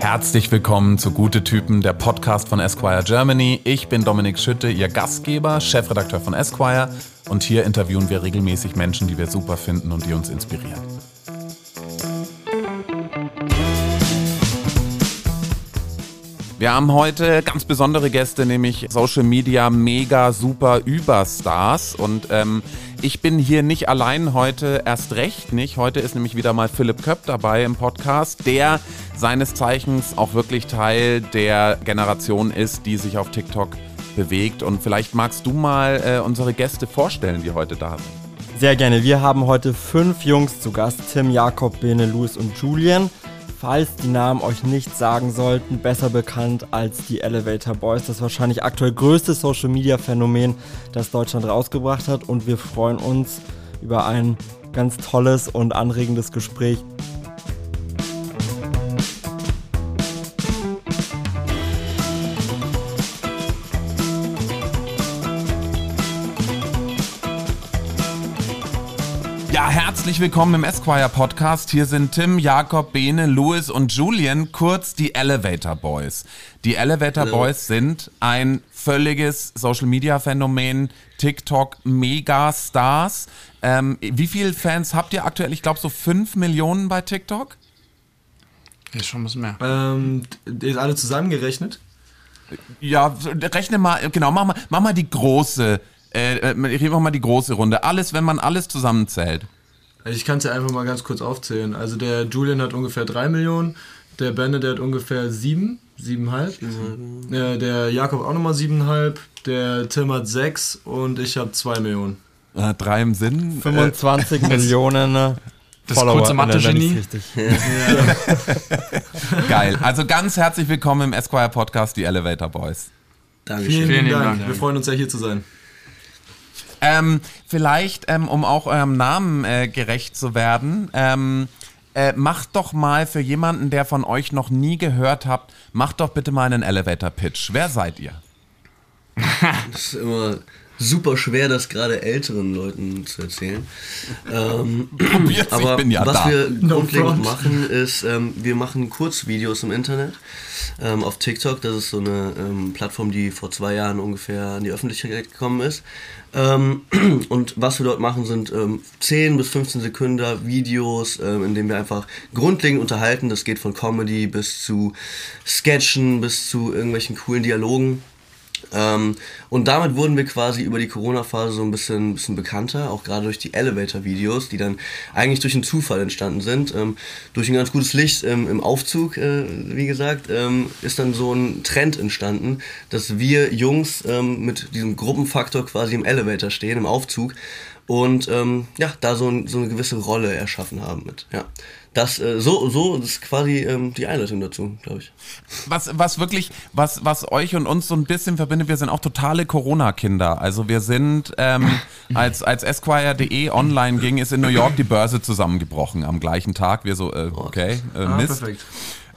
Herzlich willkommen zu Gute Typen, der Podcast von Esquire Germany. Ich bin Dominik Schütte, Ihr Gastgeber, Chefredakteur von Esquire. Und hier interviewen wir regelmäßig Menschen, die wir super finden und die uns inspirieren. Wir haben heute ganz besondere Gäste, nämlich Social Media Mega Super Überstars. Und ähm, ich bin hier nicht allein heute, erst recht nicht. Heute ist nämlich wieder mal Philipp Köpp dabei im Podcast, der seines Zeichens auch wirklich Teil der Generation ist, die sich auf TikTok bewegt. Und vielleicht magst du mal äh, unsere Gäste vorstellen, die heute da sind. Sehr gerne. Wir haben heute fünf Jungs zu Gast: Tim, Jakob, Bene, Luis und Julian falls die Namen euch nicht sagen sollten, besser bekannt als die Elevator Boys. Das wahrscheinlich aktuell größte Social Media Phänomen, das Deutschland rausgebracht hat. Und wir freuen uns über ein ganz tolles und anregendes Gespräch herzlich willkommen im Esquire Podcast. Hier sind Tim, Jakob, Bene, Louis und Julian, kurz die Elevator Boys. Die Elevator Hello. Boys sind ein völliges Social Media Phänomen, TikTok Megastars. Ähm, wie viele Fans habt ihr aktuell? Ich glaube so 5 Millionen bei TikTok? Ist schon ein bisschen mehr. Ähm, ist alle zusammengerechnet? Ja, rechne mal, genau, mach mal, mach mal die große, äh, äh ich mach mal die große Runde. Alles, wenn man alles zusammenzählt. Also ich kann es ja einfach mal ganz kurz aufzählen. Also der Julian hat ungefähr 3 Millionen, der Benne, der hat ungefähr 7, 7,5. Äh, der Jakob auch nochmal 7,5, der Tim hat 6 und ich habe 2 Millionen. Äh, drei im Sinn. 25 äh, Millionen. Äh, das Follower kurze Mathe-Genie. Geil. Also ganz herzlich willkommen im Esquire Podcast, die Elevator Boys. Dankeschön. Vielen, Vielen Dank. Dank. Wir freuen uns sehr, hier zu sein. Ähm, vielleicht, ähm, um auch eurem Namen äh, gerecht zu werden, ähm, äh, macht doch mal für jemanden, der von euch noch nie gehört habt, macht doch bitte mal einen Elevator-Pitch. Wer seid ihr? das ist immer super schwer, das gerade älteren Leuten zu erzählen. Ähm, Probiert's, aber ich bin ja was da. wir grundlegend no machen, ist, ähm, wir machen Kurzvideos im Internet ähm, auf TikTok. Das ist so eine ähm, Plattform, die vor zwei Jahren ungefähr an die Öffentlichkeit gekommen ist. Ähm, und was wir dort machen, sind ähm, 10 bis 15 Sekunden Videos, ähm, in denen wir einfach grundlegend unterhalten. Das geht von Comedy bis zu Sketchen, bis zu irgendwelchen coolen Dialogen. Ähm, und damit wurden wir quasi über die Corona-Phase so ein bisschen, bisschen bekannter, auch gerade durch die Elevator-Videos, die dann eigentlich durch einen Zufall entstanden sind. Ähm, durch ein ganz gutes Licht ähm, im Aufzug, äh, wie gesagt, ähm, ist dann so ein Trend entstanden, dass wir Jungs ähm, mit diesem Gruppenfaktor quasi im Elevator stehen, im Aufzug und ähm, ja, da so, so eine gewisse Rolle erschaffen haben mit. Ja. Das, äh, so, so ist quasi ähm, die Einleitung dazu, glaube ich. Was, was wirklich, was, was euch und uns so ein bisschen verbindet, wir sind auch totale Corona-Kinder. Also wir sind, ähm, als, als Esquire.de online ging, ist in New York die Börse zusammengebrochen am gleichen Tag. Wir so, äh, okay, äh, ah, Mist. Perfekt.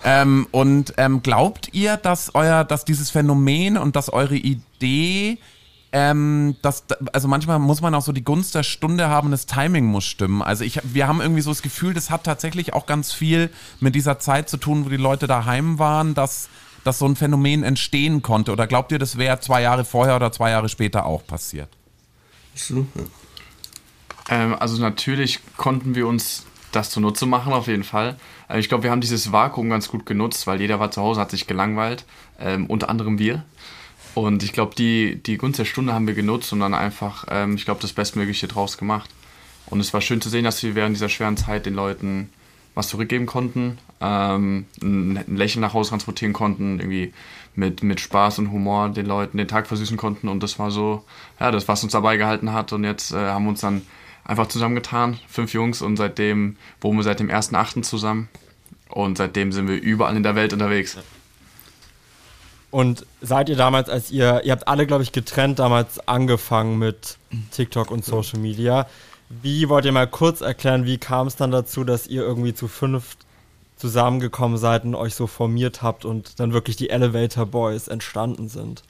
Ähm, und ähm, glaubt ihr, dass euer, dass dieses Phänomen und dass eure Idee ähm, das, also manchmal muss man auch so die Gunst der Stunde haben, das Timing muss stimmen. Also ich, wir haben irgendwie so das Gefühl, das hat tatsächlich auch ganz viel mit dieser Zeit zu tun, wo die Leute daheim waren, dass, dass so ein Phänomen entstehen konnte. Oder glaubt ihr, das wäre zwei Jahre vorher oder zwei Jahre später auch passiert? Ähm, also natürlich konnten wir uns das zunutze machen, auf jeden Fall. Äh, ich glaube, wir haben dieses Vakuum ganz gut genutzt, weil jeder war zu Hause, hat sich gelangweilt. Ähm, unter anderem wir. Und ich glaube, die, die Gunst der Stunde haben wir genutzt und dann einfach, ähm, ich glaube, das Bestmögliche draus gemacht. Und es war schön zu sehen, dass wir während dieser schweren Zeit den Leuten was zurückgeben konnten, ähm, ein Lächeln nach Hause transportieren konnten, irgendwie mit, mit Spaß und Humor den Leuten den Tag versüßen konnten. Und das war so, ja, das, was uns dabei gehalten hat. Und jetzt äh, haben wir uns dann einfach zusammengetan, fünf Jungs, und seitdem wohnen wir seit dem 1.8. zusammen. Und seitdem sind wir überall in der Welt unterwegs. Und seid ihr damals, als ihr, ihr habt alle, glaube ich, getrennt damals angefangen mit TikTok und Social Media. Wie wollt ihr mal kurz erklären, wie kam es dann dazu, dass ihr irgendwie zu fünf zusammengekommen seid und euch so formiert habt und dann wirklich die Elevator Boys entstanden sind?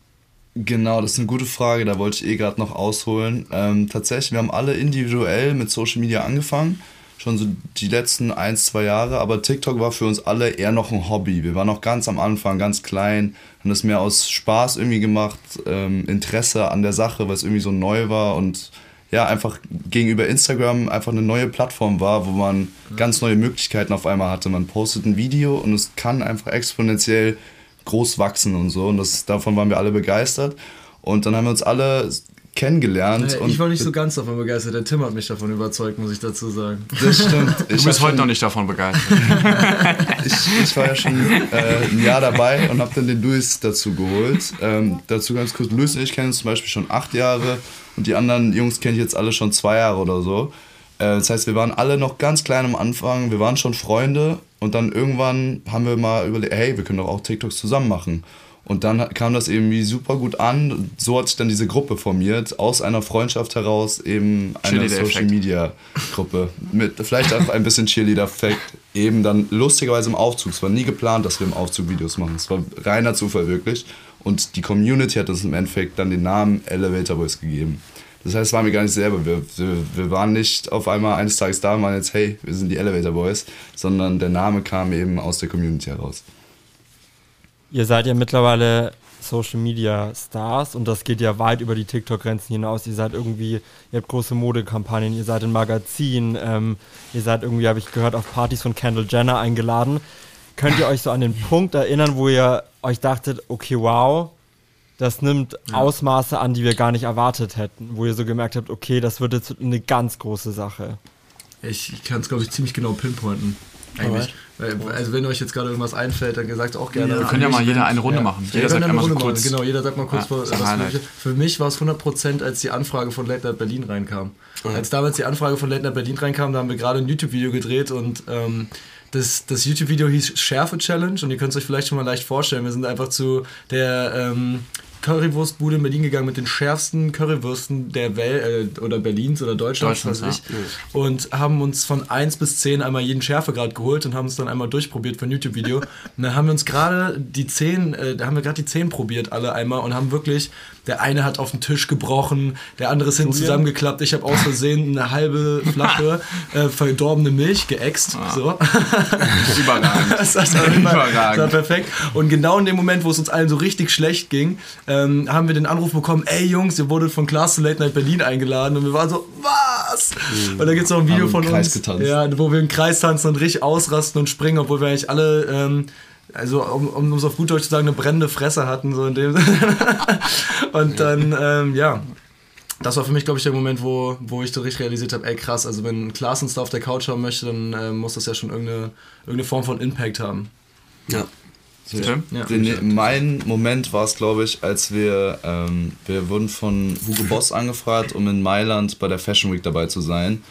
Genau, das ist eine gute Frage, da wollte ich eh gerade noch ausholen. Ähm, tatsächlich, wir haben alle individuell mit Social Media angefangen schon so die letzten ein, zwei Jahre, aber TikTok war für uns alle eher noch ein Hobby. Wir waren noch ganz am Anfang, ganz klein, haben das mehr aus Spaß irgendwie gemacht, ähm, Interesse an der Sache, weil es irgendwie so neu war und ja, einfach gegenüber Instagram einfach eine neue Plattform war, wo man ganz neue Möglichkeiten auf einmal hatte. Man postet ein Video und es kann einfach exponentiell groß wachsen und so und das, davon waren wir alle begeistert. Und dann haben wir uns alle kennengelernt. Und ich war nicht so ganz davon begeistert. Der Tim hat mich davon überzeugt, muss ich dazu sagen. Das stimmt. Du Ich bist hab heute noch nicht davon begeistert. ich, ich war ja schon äh, ein Jahr dabei und habe dann den Luis dazu geholt. Ähm, dazu ganz kurz, Luis und ich kennen uns zum Beispiel schon acht Jahre und die anderen Jungs kenne ich jetzt alle schon zwei Jahre oder so. Äh, das heißt, wir waren alle noch ganz klein am Anfang, wir waren schon Freunde und dann irgendwann haben wir mal überlegt, hey, wir können doch auch TikToks zusammen machen. Und dann kam das irgendwie super gut an. So hat sich dann diese Gruppe formiert, aus einer Freundschaft heraus eben eine. Social Media Gruppe. Mit vielleicht auch ein bisschen Cheerleader-Effekt. Eben dann lustigerweise im Aufzug. Es war nie geplant, dass wir im Aufzug Videos machen. Es war reiner Zufall wirklich. Und die Community hat uns im Endeffekt dann den Namen Elevator Boys gegeben. Das heißt, es waren wir gar nicht selber. Wir, wir, wir waren nicht auf einmal eines Tages da und waren jetzt, hey, wir sind die Elevator Boys, sondern der Name kam eben aus der Community heraus. Ihr seid ja mittlerweile Social Media Stars und das geht ja weit über die TikTok-Grenzen hinaus. Ihr seid irgendwie, ihr habt große Modekampagnen, ihr seid in Magazinen, ähm, ihr seid irgendwie, habe ich gehört, auf Partys von Kendall Jenner eingeladen. Könnt ihr euch so an den Punkt erinnern, wo ihr euch dachtet, okay, wow, das nimmt Ausmaße an, die wir gar nicht erwartet hätten, wo ihr so gemerkt habt, okay, das wird jetzt eine ganz große Sache. Ich, ich kann es, glaube ich, ziemlich genau pinpointen. Eigentlich. Weil, also wenn euch jetzt gerade irgendwas einfällt, dann sagt auch gerne. Wir Aber können ja mal jeder eine Runde Ja. machen. Ja, Jeder wir sagt eine so Runde machen. kurz. Genau, jeder sagt mal kurz, Ja, was so für, für mich war es 100%, als die Anfrage von Late Night Berlin reinkam. Als damals die Anfrage von Late Night Berlin reinkam, da haben wir gerade ein YouTube-Video gedreht und ähm, das, das YouTube-Video hieß Schärfe Challenge und ihr könnt es euch vielleicht schon mal leicht vorstellen. Wir sind einfach zu der ähm, Currywurstbude in Berlin gegangen mit den schärfsten Currywürsten der Welt äh, oder Berlins oder Deutschlands, Deutschlands, weiß ich. Und haben uns von 1 bis 10 einmal jeden Schärfegrad geholt und haben es dann einmal durchprobiert für ein YouTube-Video. Und dann haben wir uns gerade die 10, äh, da haben wir gerade die 10 probiert, alle einmal und haben wirklich, der eine hat auf den Tisch gebrochen, der andere ist hinten zusammengeklappt. Ich habe aus Versehen eine halbe Flasche äh, verdorbene Milch geäxt. So. Überragend. Das war, immer, das war Überragend. perfekt. Und genau in dem Moment, wo es uns allen so richtig schlecht ging, ähm, haben wir den Anruf bekommen, ey Jungs, ihr wurdet von Class to Late Night Berlin eingeladen. Und wir waren so, was? Und da gibt es noch ein Video Haben von uns, getanzt. Ja, wo wir im Kreis tanzen und richtig ausrasten und springen, obwohl wir eigentlich alle... Ähm, also um, um es auf gut Deutsch zu sagen, eine brennende Fresse hatten, so in dem. Und dann, ähm, ja, das war für mich, glaube ich, der Moment, wo, wo ich so richtig realisiert habe, ey krass, also wenn Klaas uns da auf der Couch haben möchte, dann äh, muss das ja schon irgendeine, irgendeine Form von Impact haben. Ja. Tim? Ja. Den, mein Moment war es, glaube ich, als wir, ähm, wir wurden von Hugo Boss angefragt, um in Mailand bei der Fashion Week dabei zu sein.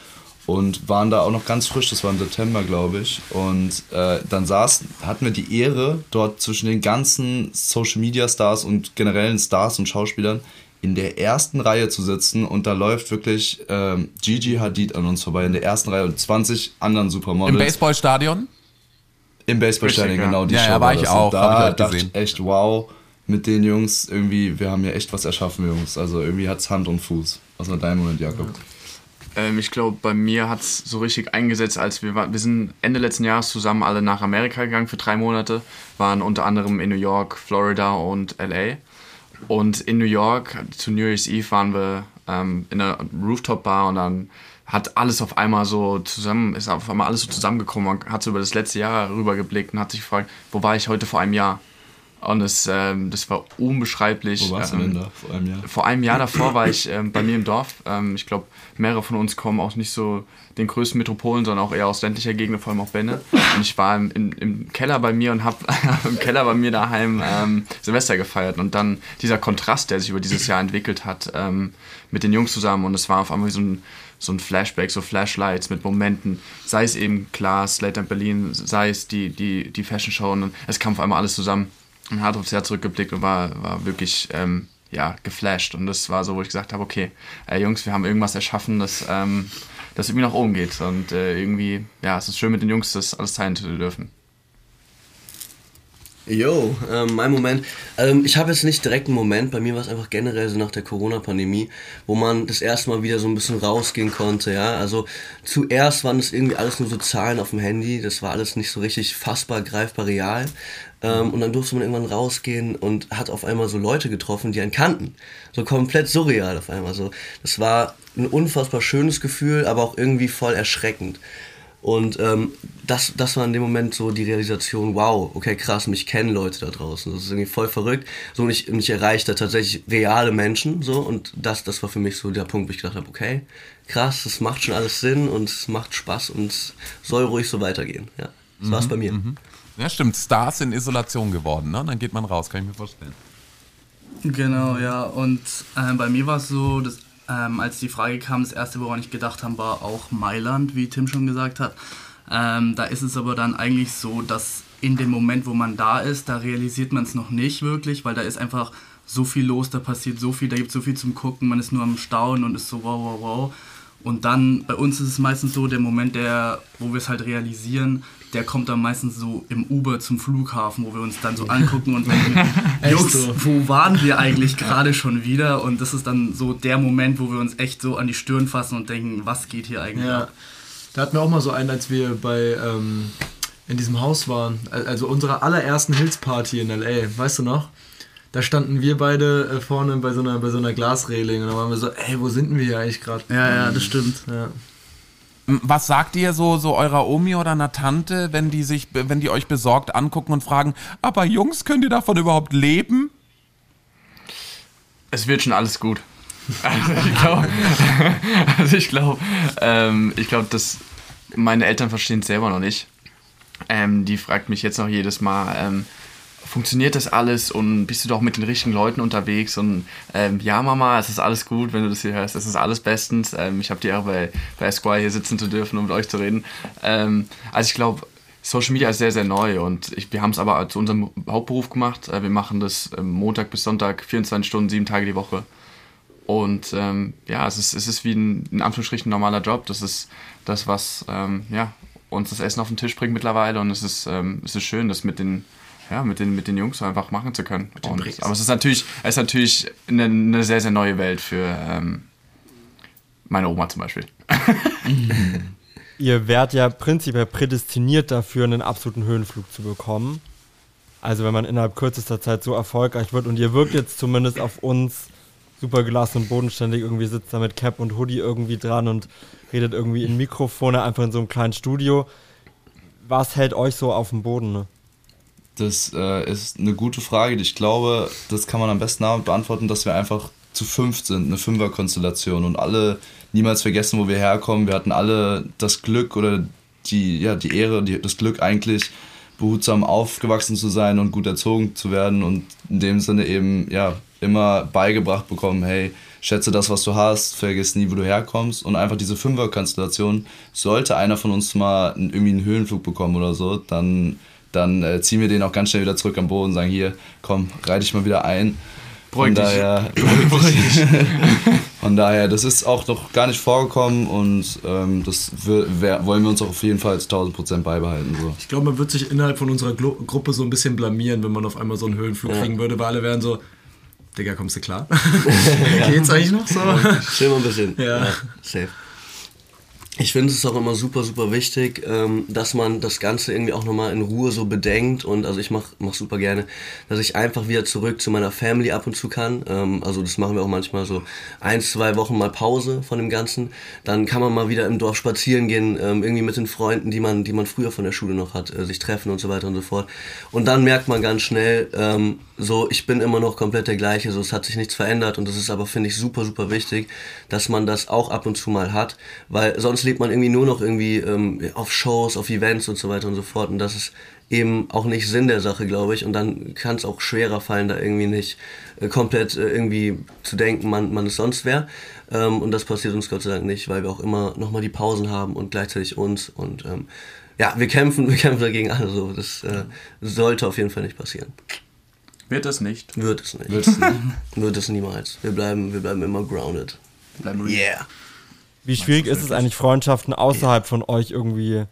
Und waren da auch noch ganz frisch, das war im September, glaube ich. Und äh, dann saß, hatten wir die Ehre, dort zwischen den ganzen Social Media Stars und generellen Stars und Schauspielern in der ersten Reihe zu sitzen und da läuft wirklich ähm, Gigi Hadid an uns vorbei in der ersten Reihe und 20 anderen Supermodels. Im Baseballstadion? Im Baseballstadion, ja. genau. Die Ja, Show ja, war ich das. auch, Und hab ich Da auch dachte gesehen. ich echt, wow, mit den Jungs irgendwie, wir haben hier echt was erschaffen, Jungs. Also irgendwie hat's Hand und Fuß. Was war dein Moment, Jakob? Ähm, ich glaube, bei mir hat es so richtig eingesetzt, als wir waren. Wir sind Ende letzten Jahres zusammen alle nach Amerika gegangen für drei Monate, waren unter anderem in New York, Florida und LA. Und in New York, zu New Year's Eve, waren wir ähm, in einer Rooftop-Bar und dann hat alles auf einmal so zusammen, ist auf einmal alles so zusammengekommen. Man hat so über das letzte Jahr rübergeblickt und hat sich gefragt, wo war ich heute vor einem Jahr? Und das, ähm, das war unbeschreiblich. Wo warst du ähm, denn da vor einem Jahr? vor einem Jahr davor war ich ähm, bei mir im Dorf. Ähm, ich glaube, mehrere von uns kommen auch nicht so den größten Metropolen, sondern auch eher aus ländlicher Gegend, vor allem auch Benne. Und ich war im, im, im Keller bei mir und habe im Keller bei mir daheim ähm, Silvester gefeiert. Und dann dieser Kontrast, der sich über dieses Jahr entwickelt hat, ähm, mit den Jungs zusammen. Und es war auf einmal wie so ein, so ein Flashback, so Flashlights mit Momenten. Sei es eben Klaas, Late Night Berlin, sei es die, die, die Fashion Show. Und es kam auf einmal alles zusammen hat aufs Jahr zurückgeblickt und war, war wirklich ähm, ja, geflasht. Und das war so, wo ich gesagt habe, okay, äh, Jungs, wir haben irgendwas erschaffen, das, ähm, das irgendwie nach oben geht. Und äh, irgendwie, ja, es ist schön mit den Jungs das alles teilen zu dürfen. Jo, ähm, mein Moment. Ähm, ich habe jetzt nicht direkt einen Moment, bei mir war es einfach generell so nach der Corona-Pandemie, wo man das erste Mal wieder so ein bisschen rausgehen konnte, ja. Also zuerst waren es irgendwie alles nur so Zahlen auf dem Handy, das war alles nicht so richtig fassbar, greifbar, real. Ähm, und dann durfte man irgendwann rausgehen und hat auf einmal so Leute getroffen, die einen kannten. So komplett surreal auf einmal. So, das war ein unfassbar schönes Gefühl, aber auch irgendwie voll erschreckend. Und ähm, das, das war in dem Moment so die Realisation, wow, okay, krass, mich kennen Leute da draußen. Das ist irgendwie voll verrückt. So, und ich, und ich erreichte tatsächlich reale Menschen, so, und das, das war für mich so der Punkt, wo ich gedacht habe, okay, krass, das macht schon alles Sinn und es macht Spaß und es soll ruhig so weitergehen. Ja, das mhm, war's bei mir. Mhm. Ja, stimmt, Stars in Isolation geworden, ne? Dann geht man raus, kann ich mir vorstellen. Genau, ja, und äh, bei mir war es so, dass ähm, als die Frage kam, das erste, woran ich gedacht habe, war auch Mailand, wie Tim schon gesagt hat. Ähm, da ist es aber dann eigentlich so, dass in dem Moment, wo man da ist, da realisiert man es noch nicht wirklich, weil da ist einfach so viel los, da passiert so viel, da gibt es so viel zum Gucken, man ist nur am Staunen und ist so wow, wow, wow. Und dann, bei uns ist es meistens so, der Moment, der, wo wir es halt realisieren, der kommt dann meistens so im Uber zum Flughafen, wo wir uns dann so angucken und denken, Jungs, so. wo waren wir eigentlich gerade schon wieder? Und das ist dann so der Moment, wo wir uns echt so an die Stirn fassen und denken, was geht hier eigentlich ja. ab? Da hatten wir auch mal so einen, als wir bei ähm, in diesem Haus waren, also unserer allerersten Hills-Party in L.A., weißt du noch? Da standen wir beide äh, vorne bei so einer, bei so einer Glasreling und da waren wir so, ey, wo sind wir hier eigentlich gerade? Ja, ja, das stimmt. Ja. Was sagt ihr so, so eurer Omi oder einer Tante, wenn die sich, wenn die euch besorgt angucken und fragen, aber Jungs, könnt ihr davon überhaupt leben? Es wird schon alles gut. Also ich glaube, also ich glaube, ähm, ich glaube, dass meine Eltern verstehen es selber noch nicht. Ähm, die fragt mich jetzt noch jedes Mal, ähm, funktioniert das alles und bist du doch mit den richtigen Leuten unterwegs und ähm, ja Mama, es ist alles gut, wenn du das hier hörst, es ist alles bestens. Ähm, ich habe die Ehre bei, bei Esquire hier sitzen zu dürfen, um mit euch zu reden. Ähm, also ich glaube, Social Media ist sehr, sehr neu und ich, wir haben es aber zu unserem Hauptberuf gemacht. Äh, wir machen das ähm, Montag bis Sonntag, 24 Stunden, sieben Tage die Woche. Und ähm, ja, es ist, es ist wie ein, in Anführungsstrichen, normaler Job. Das ist das, was ähm, ja, uns das Essen auf den Tisch bringt mittlerweile und es ist, es ist schön, das mit den ja, mit den, mit den Jungs einfach machen zu können. Und, aber es ist natürlich, es ist natürlich eine, eine sehr, sehr neue Welt für ähm, meine Oma zum Beispiel. Ihr wärt ja prinzipiell prädestiniert dafür, einen absoluten Höhenflug zu bekommen. Also wenn man innerhalb kürzester Zeit so erfolgreich wird und ihr wirkt jetzt zumindest auf uns super gelassen und bodenständig, irgendwie sitzt da mit Cap und Hoodie irgendwie dran und redet irgendwie in Mikrofone, einfach in so einem kleinen Studio. Was hält euch so auf dem Boden? Ne? Das äh, ist eine gute Frage. Ich glaube, das kann man am besten damit beantworten, dass wir einfach zu fünf sind, eine Fünferkonstellation und alle niemals vergessen, wo wir herkommen. Wir hatten alle das Glück oder die, ja, die Ehre, die, das Glück eigentlich, behutsam aufgewachsen zu sein und gut erzogen zu werden und in dem Sinne eben ja immer beigebracht bekommen, hey, schätze das, was du hast, vergiss nie, wo du herkommst und einfach diese Fünferkonstellation, sollte einer von uns mal irgendwie einen Höhenflug bekommen oder so, dann dann äh, ziehen wir den auch ganz schnell wieder zurück am Boden und sagen, hier, komm, reite dich mal wieder ein. Von daher, von daher, das ist auch noch gar nicht vorgekommen und ähm, das wollen wir uns auch auf jeden Fall zu 1000 Prozent beibehalten. So. Ich glaube, man wird sich innerhalb von unserer Gru Gruppe so ein bisschen blamieren, wenn man auf einmal so einen Höhenflug ja. kriegen würde, weil alle wären so, Digga, kommst du klar? Geht's eigentlich noch so? Chill mal ein bisschen. Ja. ja safe. Ich finde es auch immer super, super wichtig, ähm, dass man das Ganze irgendwie auch nochmal in Ruhe so bedenkt und also ich mache mach super gerne, dass ich einfach wieder zurück zu meiner Family ab und zu kann. Ähm, also das machen wir auch manchmal so ein, zwei Wochen mal Pause von dem Ganzen. Dann kann man mal wieder im Dorf spazieren gehen, ähm, irgendwie mit den Freunden, die man, die man früher von der Schule noch hat, äh, sich treffen und so weiter und so fort. Und dann merkt man ganz schnell, ähm, so ich bin immer noch komplett der gleiche, so es hat sich nichts verändert und das ist aber, finde ich, super, super wichtig, dass man das auch ab und zu mal hat, weil sonst sonst lebt man irgendwie nur noch irgendwie ähm, auf Shows, auf Events und so weiter und so fort. Und das ist eben auch nicht Sinn der Sache, glaube ich. Und dann kann es auch schwerer fallen, da irgendwie nicht äh, komplett äh, irgendwie zu denken, man, man ist sonst wer. Ähm, und das passiert uns Gott sei Dank nicht, weil wir auch immer nochmal die Pausen haben und gleichzeitig uns. Und ähm, ja, wir kämpfen, wir kämpfen dagegen alle so. Das äh, sollte auf jeden Fall nicht passieren. Wird es nicht? Wird es nicht. Wird es, nicht. Wird es niemals. Wir bleiben, wir bleiben immer grounded. Bleiben real. Yeah. Wie schwierig ist es eigentlich, Freundschaften außerhalb von euch irgendwie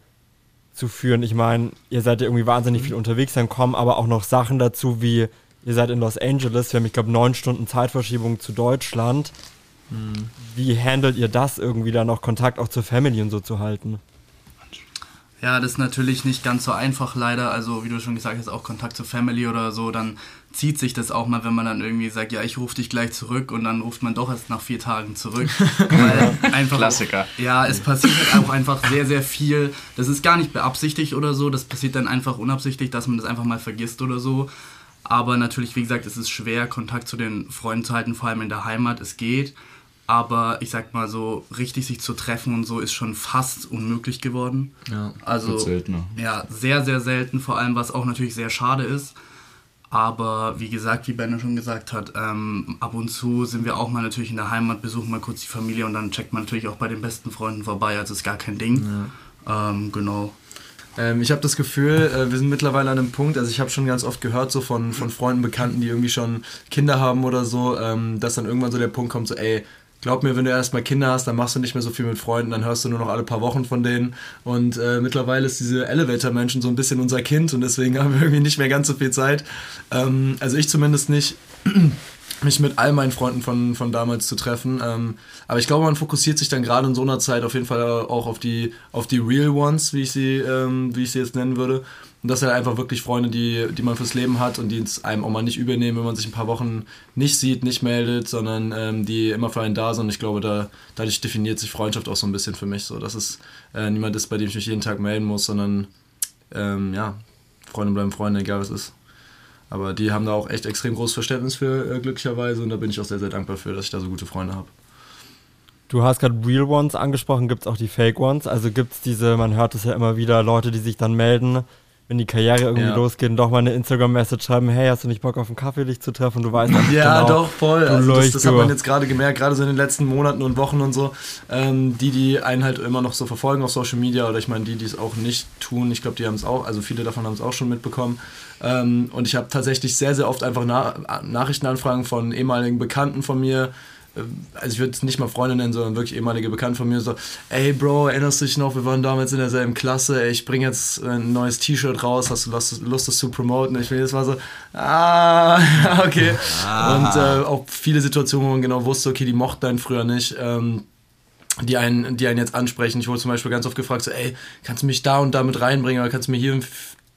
zu führen? Ich meine, ihr seid ja irgendwie wahnsinnig viel unterwegs, dann kommen aber auch noch Sachen dazu, wie ihr seid in Los Angeles, wir haben, ich glaube, neun Stunden Zeitverschiebung zu Deutschland. Mhm. Wie handelt ihr das irgendwie da noch Kontakt auch zur Family und so zu halten? Ja, das ist natürlich nicht ganz so einfach leider. Also wie du schon gesagt hast, auch Kontakt zur Family oder so, dann zieht sich das auch mal, wenn man dann irgendwie sagt, ja, ich rufe dich gleich zurück und dann ruft man doch erst nach vier Tagen zurück. einfach, Klassiker. Ja, es passiert halt auch einfach sehr, sehr viel. Das ist gar nicht beabsichtigt oder so, das passiert dann einfach unabsichtlich, dass man das einfach mal vergisst oder so. Aber natürlich, wie gesagt, es ist schwer, Kontakt zu den Freunden zu halten, vor allem in der Heimat. Es geht. Aber ich sag mal so, richtig sich zu treffen und so ist schon fast unmöglich geworden. Ja, also seltener. Ja, sehr, sehr selten, vor allem was auch natürlich sehr schade ist. Aber wie gesagt, wie Benne schon gesagt hat, ähm, ab und zu sind wir auch mal natürlich in der Heimat, besuchen mal kurz die Familie und dann checkt man natürlich auch bei den besten Freunden vorbei. Also ist gar kein Ding. Ja. Ähm, genau. Ähm, ich habe das Gefühl, äh, wir sind mittlerweile an einem Punkt, also ich habe schon ganz oft gehört, so von, von Freunden, Bekannten, die irgendwie schon Kinder haben oder so, ähm, dass dann irgendwann so der Punkt kommt, so ey, glaub mir, wenn du erstmal Kinder hast, dann machst du nicht mehr so viel mit Freunden, dann hörst du nur noch alle paar Wochen von denen. Und äh, mittlerweile ist diese Elevator-Menschen so ein bisschen unser Kind und deswegen haben wir irgendwie nicht mehr ganz so viel Zeit. Ähm, also ich zumindest nicht mich mit all meinen Freunden von, von damals zu treffen. Ähm, aber ich glaube, man fokussiert sich dann gerade in so einer Zeit auf jeden Fall auch auf die, auf die Real Ones, wie ich sie, ähm, wie ich sie jetzt nennen würde. Und das sind halt einfach wirklich Freunde, die, die man fürs Leben hat und die es einem auch mal nicht übernehmen, wenn man sich ein paar Wochen nicht sieht, nicht meldet, sondern ähm, die immer für einen da sind. Und ich glaube, da, dadurch definiert sich Freundschaft auch so ein bisschen für mich. So, dass es äh, niemand ist, bei dem ich mich jeden Tag melden muss, sondern ähm, ja, Freunde bleiben Freunde, egal was ist. Aber die haben da auch echt extrem großes Verständnis für, äh, glücklicherweise. Und da bin ich auch sehr, sehr dankbar für, dass ich da so gute Freunde habe. Du hast gerade Real Ones angesprochen, gibt es auch die Fake Ones? Also gibt es diese, man hört es ja immer wieder, Leute, die sich dann melden, wenn die Karriere irgendwie ja. losgeht doch mal eine Instagram-Message schreiben, hey, hast du nicht Bock auf einen Kaffee, dich zu treffen? Du weißt einfach Ja, genau, doch, voll. Also das, das hat man jetzt gerade gemerkt, gerade so in den letzten Monaten und Wochen und so. Ähm, die, die einen halt immer noch so verfolgen auf Social Media oder ich meine, die, die es auch nicht tun, ich glaube, die haben es auch, also viele davon haben es auch schon mitbekommen. Ähm, und ich habe tatsächlich sehr, sehr oft einfach Na Nachrichtenanfragen von ehemaligen Bekannten von mir, also ich würde es nicht mal Freunde nennen, sondern wirklich ehemalige Bekannte von mir, so, ey Bro, erinnerst du dich noch, wir waren damals in derselben Klasse, ey, ich bringe jetzt ein neues T-Shirt raus, hast du Lust, Lust, das zu promoten? Ich bin jetzt mal so, ah, okay. Ah. Und äh, auch viele Situationen, wo man genau wusste, okay, die mochten einen früher nicht. Ähm, die einen, die einen jetzt ansprechen. Ich wurde zum Beispiel ganz oft gefragt, so, ey, kannst du mich da und da mit reinbringen oder kannst du mir hier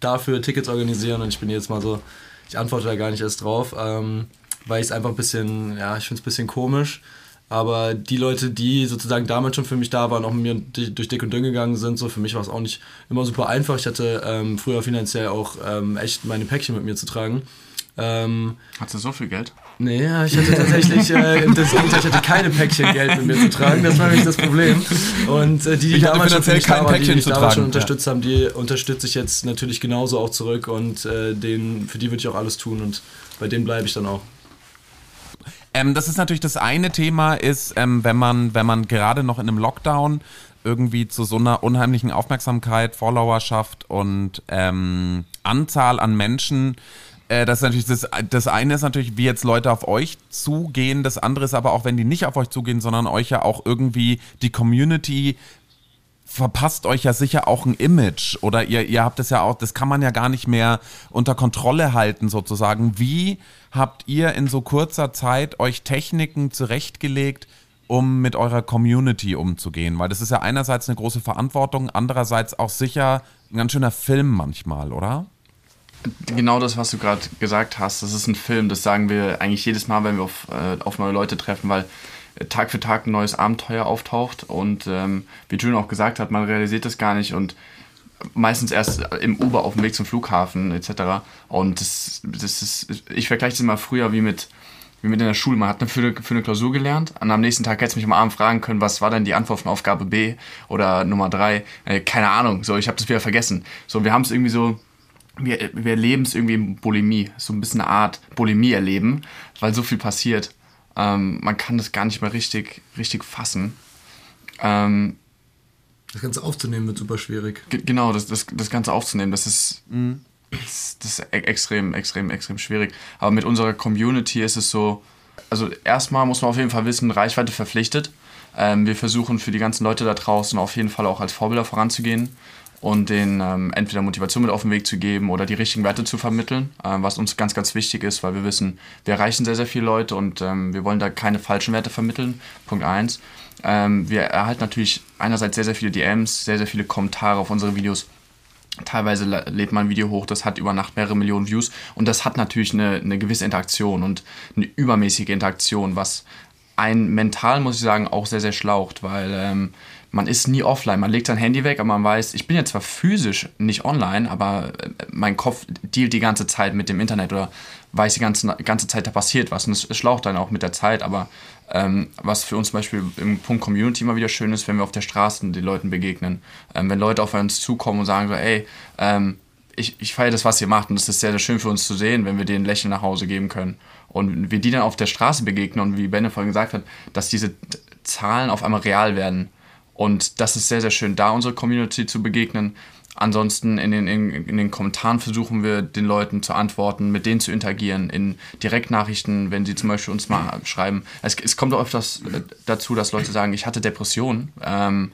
dafür Tickets organisieren? Und ich bin jetzt mal so, ich antworte da gar nicht erst drauf. Ähm, weil ich es einfach ein bisschen, ja, ich finde es ein bisschen komisch. Aber die Leute, die sozusagen damals schon für mich da waren, auch mit mir durch dick und dünn gegangen sind, so für mich war es auch nicht immer super einfach. Ich hatte ähm, früher finanziell auch ähm, echt meine Päckchen mit mir zu tragen. Ähm, Hattest du so viel Geld? Nee, ich hatte tatsächlich, äh, das Gegenteil, ich hatte keine Päckchen Geld mit mir zu tragen, das war nämlich das Problem. Und äh, die, die damals schon, kein da war, die, die damals schon unterstützt ja. haben, die unterstütze ich jetzt natürlich genauso auch zurück und äh, den, für die würde ich auch alles tun und bei denen bleibe ich dann auch. Ähm, das ist natürlich das eine Thema, ist, ähm, wenn man, wenn man gerade noch in einem Lockdown irgendwie zu so einer unheimlichen Aufmerksamkeit, Followerschaft und ähm, Anzahl an Menschen äh, das ist natürlich das, das eine ist natürlich, wie jetzt Leute auf euch zugehen. Das andere ist aber auch, wenn die nicht auf euch zugehen, sondern euch ja auch irgendwie die Community verpasst euch ja sicher auch ein Image oder ihr, ihr habt es ja auch, das kann man ja gar nicht mehr unter Kontrolle halten sozusagen. Wie habt ihr in so kurzer Zeit euch Techniken zurechtgelegt, um mit eurer Community umzugehen? Weil das ist ja einerseits eine große Verantwortung, andererseits auch sicher ein ganz schöner Film manchmal, oder? Genau das, was du gerade gesagt hast, das ist ein Film, das sagen wir eigentlich jedes Mal, wenn wir auf, äh, auf neue Leute treffen, weil Tag für Tag ein neues Abenteuer auftaucht und ähm, wie Julian auch gesagt hat, man realisiert das gar nicht und meistens erst im Uber auf dem Weg zum Flughafen etc. Und das, das ist, ich vergleiche das immer früher wie mit, wie mit in der Schule. Man hat eine, für, eine, für eine Klausur gelernt und am nächsten Tag hätte du mich am Abend fragen können, was war denn die Antwort von Aufgabe B oder Nummer 3? Äh, keine Ahnung, so ich habe das wieder vergessen. So, wir haben es irgendwie so, wir, wir erleben es irgendwie in Bulimie, so ein bisschen eine Art Bulimie erleben, weil so viel passiert. Ähm, man kann das gar nicht mehr richtig, richtig fassen. Ähm, das Ganze aufzunehmen wird super schwierig. Genau, das, das, das Ganze aufzunehmen, das ist, mhm. das, das, ist e-, extrem, extrem, extrem schwierig. Aber mit unserer Community ist es so, also erstmal muss man auf jeden Fall wissen, Reichweite verpflichtet. Ähm, wir versuchen für die ganzen Leute da draußen auf jeden Fall auch als Vorbilder voranzugehen und denen ähm, entweder Motivation mit auf den Weg zu geben oder die richtigen Werte zu vermitteln, äh, was uns ganz, ganz wichtig ist, weil wir wissen, wir erreichen sehr, sehr viele Leute und ähm, wir wollen da keine falschen Werte vermitteln. Punkt eins. Ähm, wir erhalten natürlich einerseits sehr, sehr viele DMs, sehr, sehr viele Kommentare auf unsere Videos. Teilweise lädt man ein Video hoch, das hat über Nacht mehrere Millionen Views und das hat natürlich eine, eine gewisse Interaktion und eine übermäßige Interaktion, was ein mental, muss ich sagen, auch sehr, sehr schlaucht, weil ähm, man ist nie offline. Man legt sein Handy weg, aber man weiß, ich bin jetzt zwar physisch nicht online, aber äh, mein Kopf dealt die ganze Zeit mit dem Internet oder weiß die ganze, ganze Zeit, da passiert was. Und es schlaucht dann auch mit der Zeit. Aber ähm, was für uns zum Beispiel im Punkt Community immer wieder schön ist, wenn wir auf der Straße den Leuten begegnen. Ähm, wenn Leute auf uns zukommen und sagen so, ey, ähm, ich, ich feiere das, was ihr macht und es ist sehr, sehr schön für uns zu sehen, wenn wir denen Lächeln nach Hause geben können. Und wir die dann auf der Straße begegnen und wie Benne vorhin gesagt hat, dass diese Zahlen auf einmal real werden und das ist sehr, sehr schön, da unsere Community zu begegnen. Ansonsten in den, in, in, den Kommentaren versuchen wir den Leuten zu antworten, mit denen zu interagieren, in Direktnachrichten, wenn sie zum Beispiel uns mal schreiben. Es, es kommt auch öfters dazu, dass Leute sagen, ich hatte Depressionen ähm,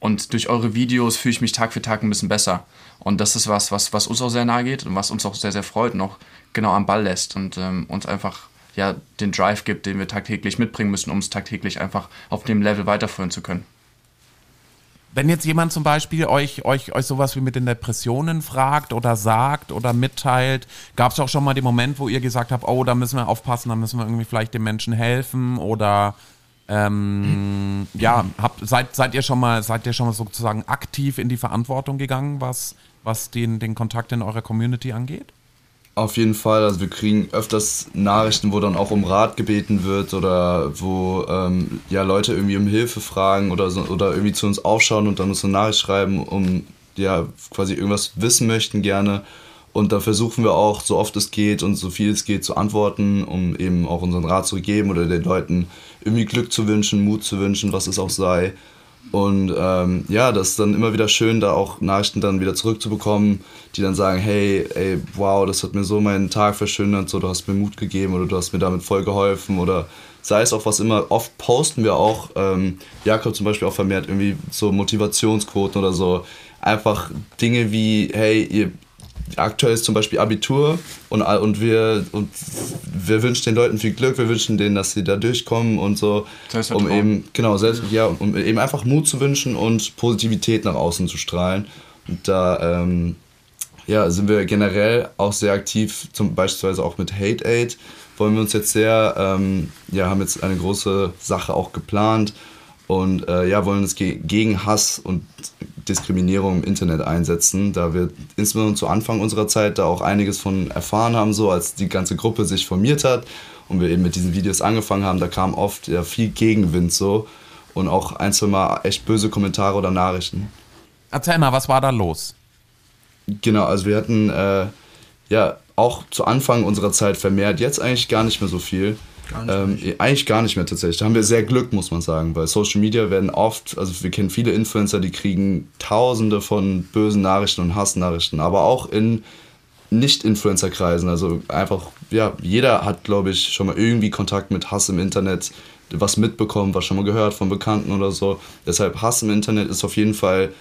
und durch eure Videos fühle ich mich Tag für Tag ein bisschen besser. Und das ist was, was, was uns auch sehr nahe geht und was uns auch sehr, sehr freut und auch genau am Ball lässt und ähm, uns einfach ja, den Drive gibt, den wir tagtäglich mitbringen müssen, um es tagtäglich einfach auf dem Level weiterführen zu können. Wenn jetzt jemand zum Beispiel euch, euch, euch sowas wie mit den Depressionen fragt oder sagt oder mitteilt, gab es auch schon mal den Moment, wo ihr gesagt habt, oh, da müssen wir aufpassen, da müssen wir irgendwie vielleicht den Menschen helfen oder ähm, ja, habt, seid, seid ihr schon mal, seid ihr schon mal sozusagen aktiv in die Verantwortung gegangen, was, was den, den Kontakt in eurer Community angeht? Auf jeden Fall, also wir kriegen öfters Nachrichten, wo dann auch um Rat gebeten wird oder wo ähm, ja, Leute irgendwie um Hilfe fragen oder, so, oder irgendwie zu uns aufschauen und dann uns eine Nachricht schreiben, um ja quasi irgendwas wissen möchten gerne. Und da versuchen wir auch, so oft es geht und so viel es geht, zu antworten, um eben auch unseren Rat zu geben oder den Leuten irgendwie Glück zu wünschen, Mut zu wünschen, was es auch sei. Und ähm, ja, das ist dann immer wieder schön, da auch Nachrichten dann wieder zurückzubekommen, die dann sagen, hey, ey, wow, das hat mir so meinen Tag verschönert, so du hast mir Mut gegeben oder du hast mir damit voll geholfen oder sei es auch was immer, oft posten wir auch, ähm, Jakob zum Beispiel auch vermehrt irgendwie so Motivationsquoten oder so, einfach Dinge wie, hey, ihr aktuell ist zum Beispiel Abitur und, und, wir, und wir wünschen den Leuten viel Glück, wir wünschen denen, dass sie da durchkommen und so, um eben, genau, selbst, ja, um eben einfach Mut zu wünschen und Positivität nach außen zu strahlen. Und da ähm, ja, sind wir generell auch sehr aktiv, zum beispielsweise auch mit Hate Aid. Wollen wir uns jetzt sehr, ähm, ja, haben jetzt eine große Sache auch geplant und äh, ja, wollen uns ge gegen Hass und Diskriminierung im Internet einsetzen, da wir insbesondere zu Anfang unserer Zeit da auch einiges von erfahren haben, so als die ganze Gruppe sich formiert hat und wir eben mit diesen Videos angefangen haben, da kam oft ja viel Gegenwind so und auch ein, zwei Mal echt böse Kommentare oder Nachrichten. Erzähl mal, was war da los? Genau, also wir hatten äh, ja auch zu Anfang unserer Zeit vermehrt, jetzt eigentlich gar nicht mehr so viel. Gar ähm, eigentlich gar nicht mehr tatsächlich. Da haben wir sehr Glück, muss man sagen, weil Social Media werden oft, also wir kennen viele Influencer, die kriegen tausende von bösen Nachrichten und Hassnachrichten, aber auch in Nicht-Influencer-Kreisen. Also einfach, ja, jeder hat, glaube ich, schon mal irgendwie Kontakt mit Hass im Internet, was mitbekommen, was schon mal gehört von Bekannten oder so. Deshalb Hass im Internet ist auf jeden Fall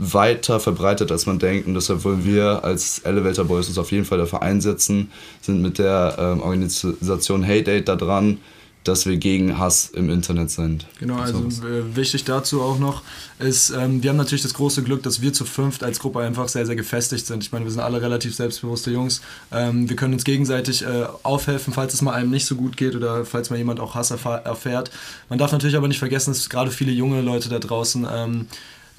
weiter verbreitet, als man denkt. Und deshalb wollen wir als Elevator Boys uns auf jeden Fall dafür einsetzen, sind mit der ähm, Organisation Hate Aid da dran, dass wir gegen Hass im Internet sind. Genau, also äh, wichtig dazu auch noch ist, ähm, wir haben natürlich das große Glück, dass wir zu fünft als Gruppe einfach sehr, sehr gefestigt sind. Ich meine, wir sind alle relativ selbstbewusste Jungs. Ähm, wir können uns gegenseitig äh, aufhelfen, falls es mal einem nicht so gut geht oder falls mal jemand auch Hass erfährt. Man darf natürlich aber nicht vergessen, dass gerade viele junge Leute da draußen ähm,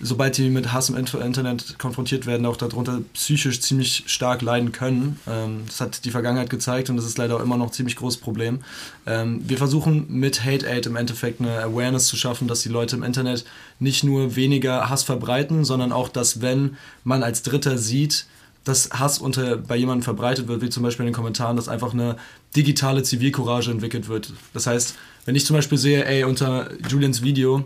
sobald die mit Hass im Internet konfrontiert werden, auch darunter psychisch ziemlich stark leiden können. Ähm, das hat die Vergangenheit gezeigt und das ist leider auch immer noch ein ziemlich großes Problem. Ähm, wir versuchen mit Hate Aid im Endeffekt eine Awareness zu schaffen, dass die Leute im Internet nicht nur weniger Hass verbreiten, sondern auch, dass wenn man als Dritter sieht, dass Hass unter, bei jemandem verbreitet wird, wie zum Beispiel in den Kommentaren, dass einfach eine digitale Zivilcourage entwickelt wird. Das heißt, wenn ich zum Beispiel sehe, ey, unter Julians Video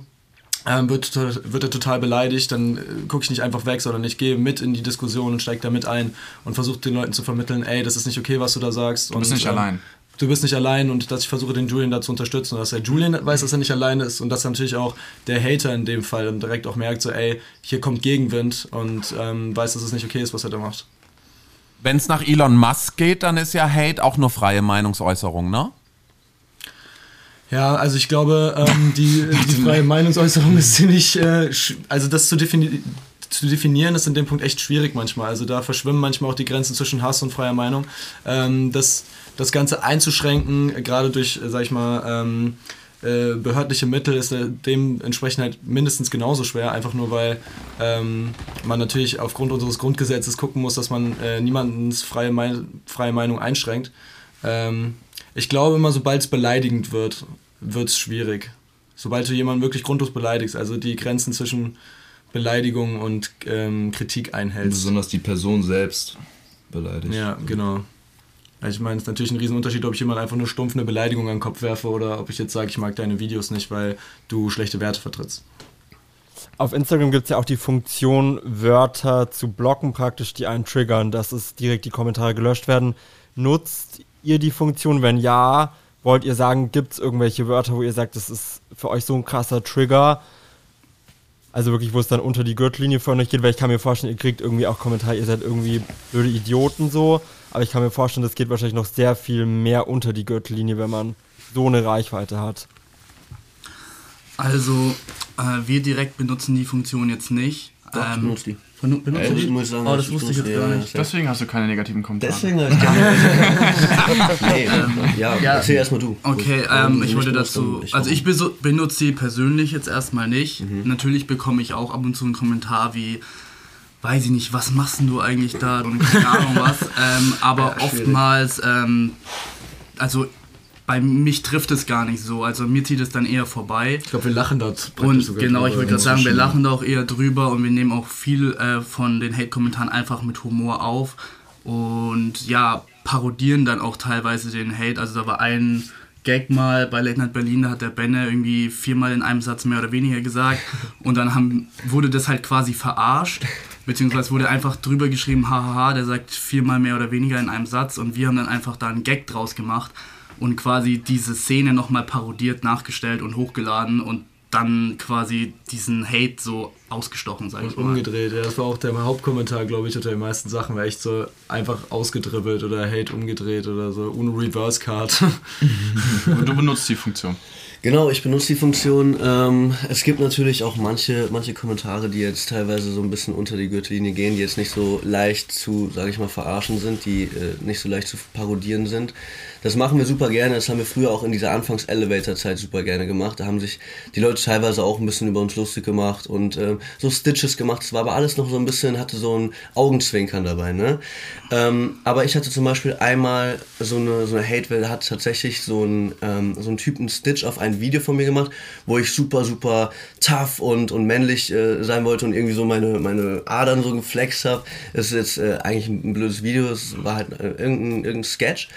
ähm, wird, wird er total beleidigt, dann äh, gucke ich nicht einfach weg, sondern ich gehe mit in die Diskussion und steige da mit ein und versuche den Leuten zu vermitteln, ey, das ist nicht okay, was du da sagst. Du bist und, nicht ähm, allein. du bist nicht allein und dass ich versuche, den Julian da zu unterstützen. Und dass der Julian weiß, dass er nicht alleine ist und dass natürlich auch der Hater in dem Fall direkt auch merkt, so, ey, hier kommt Gegenwind und ähm, weiß, dass es nicht okay ist, was er da macht. Wenn es nach Elon Musk geht, dann ist ja Hate auch nur freie Meinungsäußerung, ne? Ja, also ich glaube, ähm, die, die freie Meinungsäußerung ist ziemlich, äh, also das zu, defini zu definieren ist in dem Punkt echt schwierig manchmal. Also da verschwimmen manchmal auch die Grenzen zwischen Hass und freier Meinung. Ähm, das, das Ganze einzuschränken, gerade durch, sag ich mal, ähm, äh, behördliche Mittel ist äh, dementsprechend halt mindestens genauso schwer, einfach nur weil ähm, man natürlich aufgrund unseres Grundgesetzes gucken muss, dass man äh, niemandens freie, Mein freie Meinung einschränkt. Ähm, ich glaube immer, sobald es beleidigend wird, wird es schwierig. Sobald du jemanden wirklich grundlos beleidigst, also die Grenzen zwischen Beleidigung und ähm, Kritik einhältst. Besonders die Person selbst beleidigt. Ja, genau. Ich meine, es ist natürlich ein Riesenunterschied, ob ich jemand einfach nur stumpf eine Beleidigung an den Kopf werfe oder ob ich jetzt sage, ich mag deine Videos nicht, weil du schlechte Werte vertrittst. Auf Instagram gibt es ja auch die Funktion, Wörter zu blocken, praktisch, die einen triggern, dass es direkt die Kommentare gelöscht werden. Nutzt ihr die Funktion? Wenn ja, wollt ihr sagen, gibt es irgendwelche Wörter, wo ihr sagt, das ist für euch so ein krasser Trigger? Also wirklich, wo es dann unter die Gürtellinie für euch geht, weil ich kann mir vorstellen, ihr kriegt irgendwie auch Kommentare, ihr seid irgendwie blöde Idioten so. Aber ich kann mir vorstellen, das geht wahrscheinlich noch sehr viel mehr unter die Gürtellinie, wenn man so eine Reichweite hat. Also, äh, wir direkt benutzen die Funktion jetzt nicht. Doch, ähm, benutzt die. Du die? ich muss sagen, oh, das wusste ich jetzt benutze gar nicht. Deswegen hast du keine negativen Kommentare. Deswegen habe ich keine. nee, ja, ja. erzähl erstmal du. Okay, ähm, ich wollte dazu, also ich benutze sie persönlich jetzt erstmal nicht. Natürlich bekomme ich auch ab und zu einen Kommentar wie, weiß ich nicht, was machst denn du eigentlich da und keine Ahnung was. Ähm, aber Ja, oftmals, ähm, also bei mich trifft es gar nicht so. Also mir zieht es dann eher vorbei. Ich glaube, wir lachen dort Und genau, ich wollte gerade sagen, wir lachen da auch eher drüber und wir nehmen auch viel äh, von den Hate-Kommentaren einfach mit Humor auf und ja, parodieren dann auch teilweise den Hate. Also da war ein Gag mal bei Late Night Berlin, da hat der Benne irgendwie viermal in einem Satz mehr oder weniger gesagt und dann haben, wurde das halt quasi verarscht. Beziehungsweise wurde einfach drüber geschrieben, hahaha, der sagt viermal mehr oder weniger in einem Satz und wir haben dann einfach da einen Gag draus gemacht und quasi diese Szene nochmal parodiert, nachgestellt und hochgeladen und dann quasi diesen Hate so ausgestochen, sag ich Und mal. umgedreht, ja, das war auch der Hauptkommentar, glaube ich, unter den meisten Sachen, war echt so einfach ausgedribbelt oder Hate umgedreht oder so, ohne Reverse Card. Und du benutzt die Funktion. Genau, ich benutze die Funktion. Ähm, es gibt natürlich auch manche, manche Kommentare, die jetzt teilweise so ein bisschen unter die Gürtellinie gehen, die jetzt nicht so leicht zu, sage ich mal, verarschen sind, die äh, nicht so leicht zu parodieren sind. Das machen wir super gerne. Das haben wir früher auch in dieser Anfangs-Elevator-Zeit super gerne gemacht. Da haben sich die Leute teilweise auch ein bisschen über uns lustig gemacht und ähm, so Stitches gemacht. Das war aber alles noch so ein bisschen, hatte so ein Augenzwinkern dabei, ne? Ähm, aber ich hatte zum Beispiel einmal so eine, so eine Hate-Welle, hat tatsächlich so ein, ähm, so einen Stitch auf Video von mir gemacht, wo ich super, super tough und, und männlich äh, sein wollte und irgendwie so meine, meine Adern so geflext habe. Das ist jetzt äh, eigentlich ein, ein blödes Video, es war halt äh, irgendein, irgendein Sketch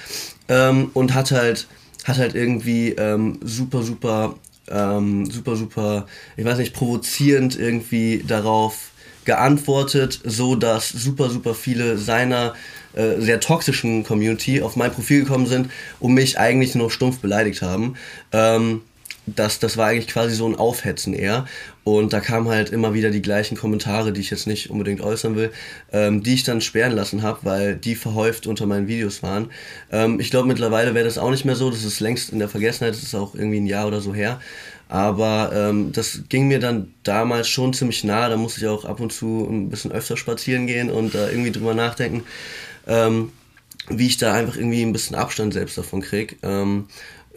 ähm, und hat halt, hat halt irgendwie ähm, super, super, ähm, super, super, ich weiß nicht, provozierend irgendwie darauf geantwortet, so dass super, super viele seiner äh, sehr toxischen Community auf mein Profil gekommen sind und mich eigentlich nur stumpf beleidigt haben. Ähm, das, das war eigentlich quasi so ein Aufhetzen eher. Und da kamen halt immer wieder die gleichen Kommentare, die ich jetzt nicht unbedingt äußern will, ähm, die ich dann sperren lassen habe, weil die verhäuft unter meinen Videos waren. Ähm, ich glaube, mittlerweile wäre das auch nicht mehr so. Das ist längst in der Vergessenheit. Das ist auch irgendwie ein Jahr oder so her. Aber ähm, das ging mir dann damals schon ziemlich nah. Da musste ich auch ab und zu ein bisschen öfter spazieren gehen und da irgendwie drüber nachdenken, ähm, wie ich da einfach irgendwie ein bisschen Abstand selbst davon kriege. Ähm,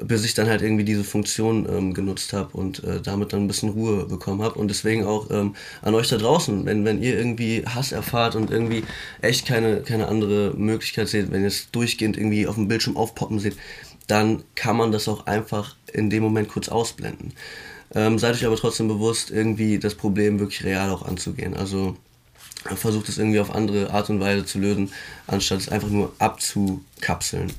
bis ich dann halt irgendwie diese Funktion ähm, genutzt habe und äh, damit dann ein bisschen Ruhe bekommen habe. Und deswegen auch ähm, an euch da draußen, wenn, wenn ihr irgendwie Hass erfahrt und irgendwie echt keine, keine andere Möglichkeit seht, wenn ihr es durchgehend irgendwie auf dem Bildschirm aufpoppen seht, dann kann man das auch einfach in dem Moment kurz ausblenden. Ähm, seid euch aber trotzdem bewusst, irgendwie das Problem wirklich real auch anzugehen. Also versucht es irgendwie auf andere Art und Weise zu lösen, anstatt es einfach nur abzukapseln.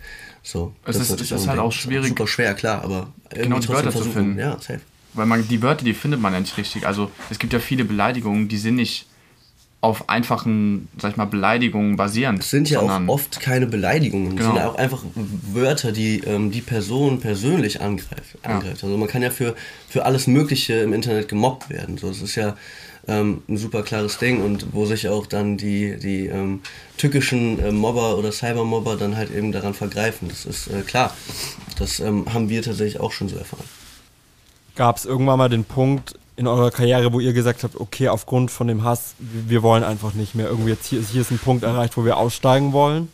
So, Es das ist- es ich ist halt auch schwierig- Super schwer, klar, aber Genau die Wörter zu finden. Ja, safe. Weil man die Wörter, die findet man ja nicht richtig. Also es gibt ja viele Beleidigungen, die sind nicht auf einfachen, sag ich mal, Beleidigungen basieren. Es sind ja auch oft keine Beleidigungen, es Genau. sind ja auch einfach Wörter, die ähm, die Person persönlich angreift. angreift. Also man kann ja für, für alles Mögliche im Internet gemobbt werden. So, das ist ja ähm, ein super klares Ding und wo sich auch dann die, die ähm, tückischen äh, Mobber oder Cybermobber dann halt eben daran vergreifen. Das ist äh, klar. Das ähm, haben wir tatsächlich auch schon so erfahren. Gab es irgendwann mal den Punkt in eurer Karriere, wo ihr gesagt habt, okay, aufgrund von dem Hass, wir wollen einfach nicht mehr. Irgendwie jetzt hier, hier ist ein Punkt erreicht, wo wir aussteigen wollen?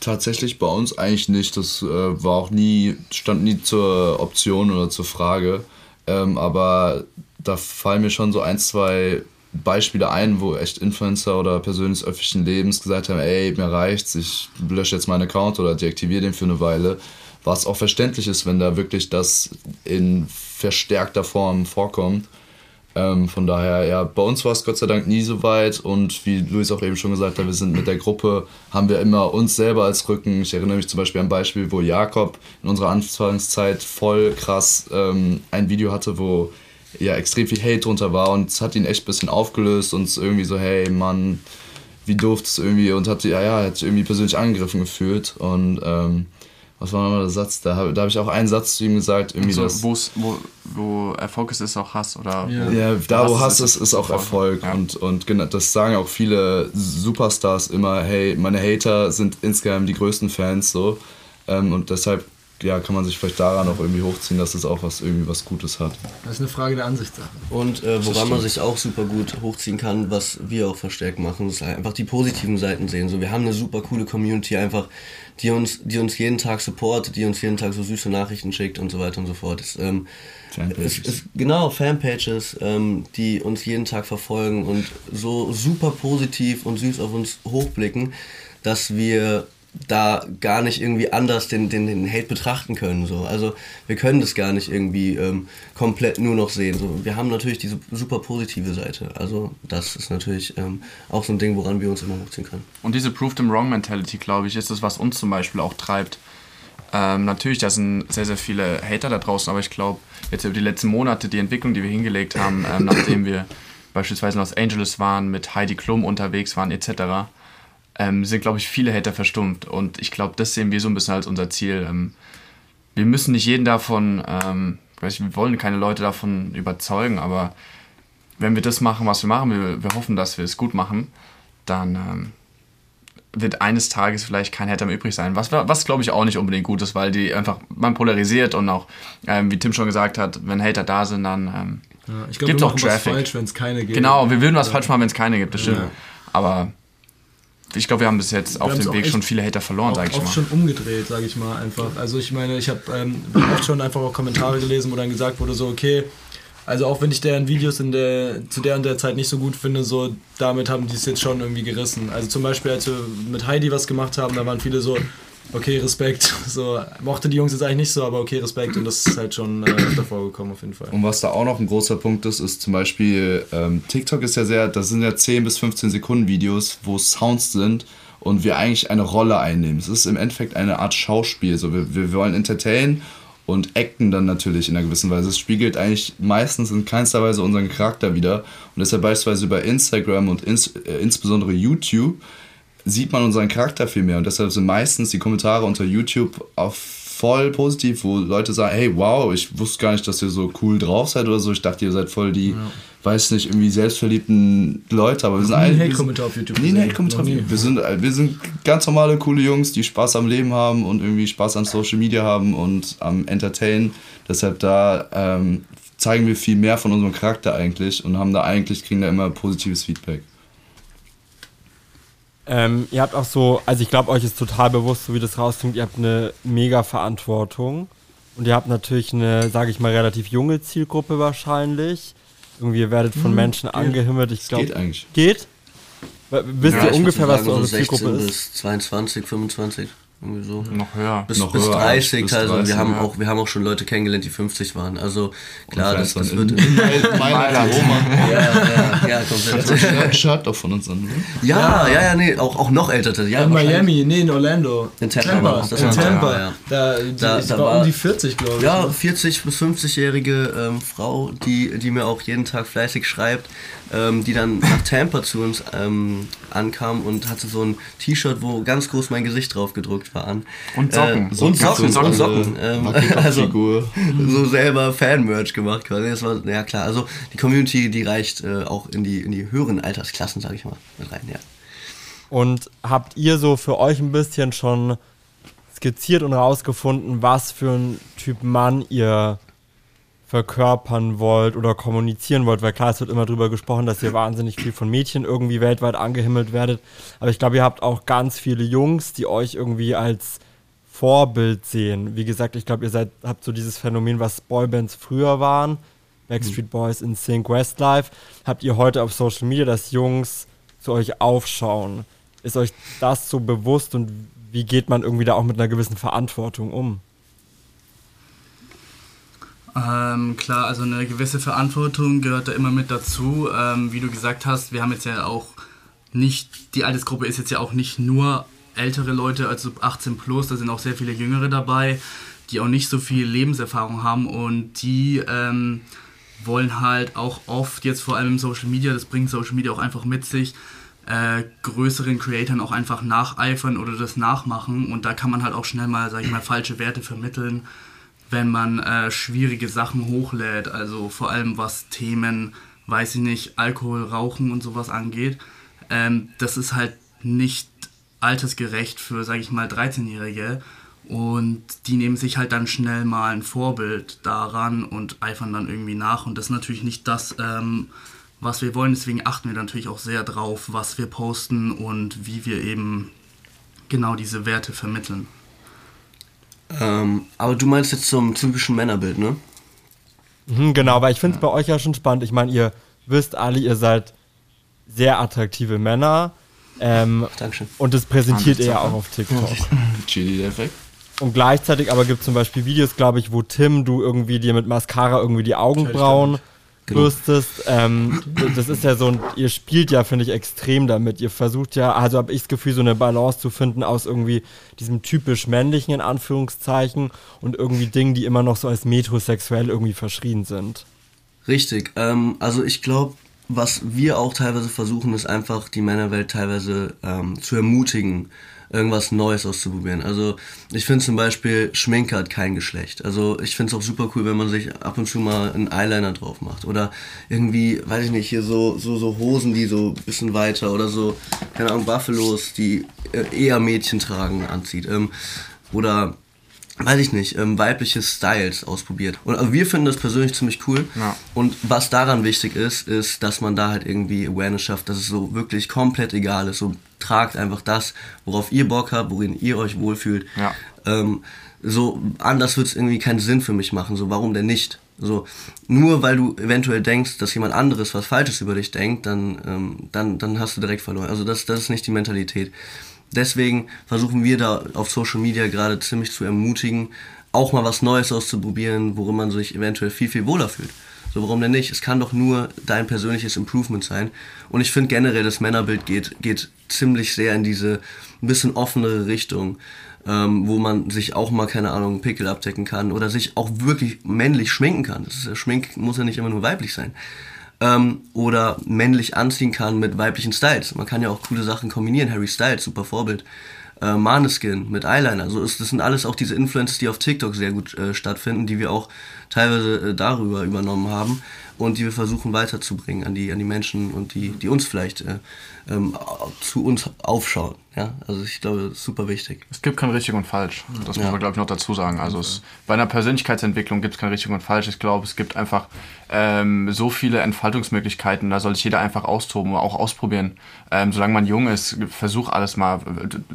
Tatsächlich bei uns eigentlich nicht. Das äh, war auch nie, stand nie zur Option oder zur Frage. Ähm, aber da fallen mir schon so ein, zwei Beispiele ein, wo echt Influencer oder Personen des öffentlichen Lebens gesagt haben, ey, mir reicht's, ich lösche jetzt meinen Account oder deaktiviere den für eine Weile. Was auch verständlich ist, wenn da wirklich das in verstärkter Form vorkommt. Ähm, von daher, ja, bei uns war es Gott sei Dank nie so weit und wie Luis auch eben schon gesagt hat, wir sind mit der Gruppe, haben wir immer uns selber als Rücken. Ich erinnere mich zum Beispiel an ein Beispiel, wo Jakob in unserer Anfangszeit voll krass ähm, ein Video hatte, wo ja extrem viel Hate drunter war und es hat ihn echt ein bisschen aufgelöst und es irgendwie so, hey Mann, wie doof das irgendwie und hat, ja, ja, hat sich irgendwie persönlich angegriffen gefühlt und ähm, was war nochmal der Satz? Da habe da hab ich auch einen Satz zu ihm gesagt, irgendwie so, wo's- wo, wo Erfolg ist, ist auch Hass, oder? Ja. Ja, da wo Hass Hass ist, ist auch Erfolg. Ja. Und, und genau, das sagen auch viele Superstars immer, hey, meine Hater sind insgeheim die größten Fans so. Ähm, und deshalb ja, kann man sich vielleicht daran auch irgendwie hochziehen, dass es auch was irgendwie was Gutes hat. Das ist eine Frage der Ansichtssache. Und äh, woran man sich auch super gut hochziehen kann, was wir auch verstärkt machen, ist einfach die positiven Seiten sehen. So, wir haben eine super coole Community einfach, die uns, die uns jeden Tag supportet, die uns jeden Tag so süße Nachrichten schickt und so weiter und so fort. Es, ähm, Fanpages. es, es, genau, Fanpages, ähm, die uns jeden Tag verfolgen und so super positiv und süß auf uns hochblicken, dass wir da gar nicht irgendwie anders den, den, den Hate betrachten können. So. Also wir können das gar nicht irgendwie ähm, komplett nur noch sehen. So. Wir haben natürlich diese super positive Seite. Also das ist natürlich ähm, auch so ein Ding, woran wir uns immer hochziehen können. Und diese Proved them wrong Mentality, glaube ich, ist das, was uns zum Beispiel auch treibt. Ähm, natürlich, da sind sehr, sehr viele Hater da draußen, aber ich glaube, jetzt über die letzten Monate, die Entwicklung, die wir hingelegt haben, ähm, nachdem wir beispielsweise in Los Angeles waren, mit Heidi Klum unterwegs waren, etc., ähm, sind, glaube ich, viele Hater verstummt. Und ich glaube, das sehen wir so ein bisschen als unser Ziel. Ähm, wir müssen nicht jeden davon, ähm, wir wollen keine Leute davon überzeugen, aber wenn wir das machen, was wir machen, wir, wir hoffen, dass wir es gut machen, dann ähm, wird eines Tages vielleicht kein Hater mehr übrig sein. Was, was glaube ich auch nicht unbedingt gut ist, weil die einfach, man polarisiert und auch, ähm, wie Tim schon gesagt hat, wenn Hater da sind, dann ähm, Ja, ich glaube, Gibt's wir auch machen was Traffic. falsch, wenn es keine gibt. genau, wir würden was falsch machen, wenn es keine gibt, das stimmt. Ja. Aber ich glaube, wir haben bis jetzt auf haben's dem auch Weg schon viele Hater verloren, auch, sage ich oft mal. schon umgedreht, sage ich mal einfach. Also ich meine, ich habe ähm, oft schon einfach auch Kommentare gelesen, wo dann gesagt wurde so, okay, also auch wenn ich deren Videos in der, zu der und der Zeit nicht so gut finde, so damit haben die es jetzt schon irgendwie gerissen. Also zum Beispiel, als wir mit Heidi was gemacht haben, da waren viele so, okay, Respekt. So, mochte die Jungs jetzt eigentlich nicht so, aber okay, Respekt. Und das ist halt schon äh, öfter vorgekommen auf jeden Fall. Und was da auch noch ein großer Punkt ist, ist zum Beispiel, ähm, TikTok ist ja sehr, das sind ja 10 bis 15 Sekunden Videos, wo Sounds sind und wir eigentlich eine Rolle einnehmen. Es ist im Endeffekt eine Art Schauspiel. So, wir, wir wollen entertainen und acten dann natürlich in einer gewissen Weise. Es spiegelt eigentlich meistens in keinster Weise unseren Charakter wieder. Und deshalb beispielsweise bei Instagram und ins, äh, insbesondere YouTube sieht man unseren Charakter viel mehr. Und deshalb sind meistens die Kommentare unter YouTube auch voll positiv, wo Leute sagen, hey, wow, ich wusste gar nicht, dass ihr so cool drauf seid oder so. Ich dachte, ihr seid voll die, weiß nicht, irgendwie selbstverliebten Leute. Aber wir sind wir Hate-Kommentar auf sind- YouTube gesehen. Hate-Kommentar. Noch nie. Wir sind, wir sind ganz normale, coole Jungs, die Spaß am Leben haben und irgendwie Spaß an Social Media haben und am Entertainen. Deshalb da ähm, zeigen wir viel mehr von unserem Charakter eigentlich und haben da eigentlich, kriegen da immer positives Feedback. Ähm, ihr habt auch so, also ich glaube, euch ist total bewusst, so wie das rausklingt, ihr habt eine mega Verantwortung. Und ihr habt natürlich eine, sage ich mal, relativ junge Zielgruppe wahrscheinlich. Irgendwie, ihr werdet von Menschen angehimmelt. Ich glaube, Geht eigentlich. Geht? Wisst Ja, ihr ungefähr, was eure Zielgruppe 16 ist? bis 22, 25, irgendwie so. Noch höher. Bis, Noch bis höher, 30 bis teilweise. 30, wir, haben ja. auch, wir haben auch schon Leute kennengelernt, die 50 waren. Also klar, das, das wird. Mailand. ja, ja, ja, komplett. Shirt, Shirt doch von uns an. ne? Ja, ja, ja, nee, auch, auch noch älter. Ja, In Miami, nee, in Orlando. In Tampa in Tampa. Ja. Da, die, Da- ich da war, war- um die 40, glaube ich. Ja, 40 bis 50-jährige ähm, Frau, die, die mir auch jeden Tag fleißig schreibt. Ähm, die dann nach Tampa zu uns ähm, ankam und hatte so ein T-Shirt, wo ganz groß mein Gesicht drauf gedruckt war an. Und Socken. Äh, und Socken. Socken. Socken. Ähm, also so selber Fan-Merch gemacht quasi. Das war, ja klar, also die Community, die reicht äh, auch in die, in die höheren Altersklassen, sag ich mal, mit rein, ja. Und habt ihr so für euch ein bisschen schon skizziert und rausgefunden, was für ein Typ Mann ihr verkörpern wollt oder kommunizieren wollt, weil klar, es wird immer drüber gesprochen, dass ihr wahnsinnig viel von Mädchen irgendwie weltweit angehimmelt werdet. Aber ich glaube, ihr habt auch ganz viele Jungs, die euch irgendwie als Vorbild sehen. Wie gesagt, ich glaube, ihr seid, habt so dieses Phänomen, was Boybands früher waren, Backstreet Boys, in Sync, Westlife, habt ihr heute auf Social Media, dass Jungs zu euch aufschauen. Ist euch das so bewusst und wie geht man irgendwie da auch mit einer gewissen Verantwortung um? Ähm, klar, also eine gewisse Verantwortung gehört da immer mit dazu. Ähm, wie du gesagt hast, wir haben jetzt ja auch nicht, die Altersgruppe ist jetzt ja auch nicht nur ältere Leute, also 18 plus, da sind auch sehr viele Jüngere dabei, die auch nicht so viel Lebenserfahrung haben und die ähm, wollen halt auch oft, jetzt vor allem im Social Media, das bringt Social Media auch einfach mit sich, äh, größeren Creatoren auch einfach nacheifern oder das nachmachen und da kann man halt auch schnell mal, sag ich mal, falsche Werte vermitteln wenn man äh, schwierige Sachen hochlädt, also vor allem was Themen, weiß ich nicht, Alkohol, Rauchen und sowas angeht. Ähm, das ist halt nicht altersgerecht für, sage ich mal, 13-Jährige. Und die nehmen sich halt dann schnell mal ein Vorbild daran und eifern dann irgendwie nach. Und das ist natürlich nicht das, ähm, was wir wollen. Deswegen achten wir natürlich auch sehr drauf, was wir posten und wie wir eben genau diese Werte vermitteln. Ähm, aber du meinst jetzt zum typischen Männerbild, ne? Mhm, genau, weil ich finde es bei euch ja schon spannend. Ich meine, ihr wisst alle, ihr seid sehr attraktive Männer. Ähm, Dankeschön. und das präsentiert ihr ja auch auf TikTok. Chili der Effekt. Und gleichzeitig aber gibt es zum Beispiel Videos, glaube ich, wo Tim, du irgendwie dir mit Mascara irgendwie die Augenbrauen Genau. bürstest. Ähm, das ist ja so ein, ihr spielt ja, finde ich, extrem damit. Ihr versucht ja, also habe ich das Gefühl, so eine Balance zu finden aus irgendwie diesem typisch männlichen, in Anführungszeichen, und irgendwie Dingen, die immer noch so als metrosexuell irgendwie verschrien sind. Richtig. Ähm, also ich glaube, was wir auch teilweise versuchen, ist einfach die Männerwelt teilweise ähm, zu ermutigen, irgendwas Neues auszuprobieren. Also ich finde zum Beispiel, Schminke hat kein Geschlecht. Also ich finde es auch super cool, wenn man sich ab und zu mal einen Eyeliner drauf macht. Oder irgendwie, weiß ich nicht, hier so, so, so Hosen, die so ein bisschen weiter oder so, keine Ahnung, Buffalos, die äh, eher Mädchen tragen, anzieht. Ähm, oder weiß ich nicht, ähm, weibliche Styles ausprobiert. Und also wir finden das persönlich ziemlich cool. Ja. Und was daran wichtig ist, ist, dass man da halt irgendwie Awareness schafft, dass es so wirklich komplett egal ist. So tragt einfach das, worauf ihr Bock habt, worin ihr euch wohlfühlt. Ja. Ähm, so anders wird es irgendwie keinen Sinn für mich machen. So warum denn nicht? So nur weil du eventuell denkst, dass jemand anderes was Falsches über dich denkt, dann ähm, dann dann hast du direkt verloren. Also das das ist nicht die Mentalität. Deswegen versuchen wir da auf Social Media gerade ziemlich zu ermutigen, auch mal was Neues auszuprobieren, worin man sich eventuell viel, viel wohler fühlt. So, warum denn nicht? Es kann doch nur dein persönliches Improvement sein. Und ich finde generell, das Männerbild geht, geht ziemlich sehr in diese ein bisschen offenere Richtung, ähm, wo man sich auch mal, keine Ahnung, Pickel abdecken kann oder sich auch wirklich männlich schminken kann. Das ist, ja- Schmink muss ja nicht immer nur weiblich sein ähm, oder männlich anziehen kann mit weiblichen Styles. Man kann ja auch coole Sachen kombinieren. Harry Styles, super Vorbild. Äh, Maneskin mit Eyeliner. Also ist, das sind alles auch diese Influences, die auf TikTok sehr gut äh, stattfinden, die wir auch teilweise äh, darüber übernommen haben und die wir versuchen weiterzubringen an die, an die Menschen und die, die uns vielleicht äh, ähm, zu uns aufschauen. Ja? Also ich glaube, das ist super wichtig. Es gibt kein richtig und falsch. Das Ja. muss man, glaube ich, noch dazu sagen. Also es, bei einer Persönlichkeitsentwicklung gibt es kein richtig und falsch. Ich glaube, es gibt einfach ähm, so viele Entfaltungsmöglichkeiten. Da soll sich jeder einfach austoben, auch ausprobieren. Ähm, solange man jung ist, versuch alles mal.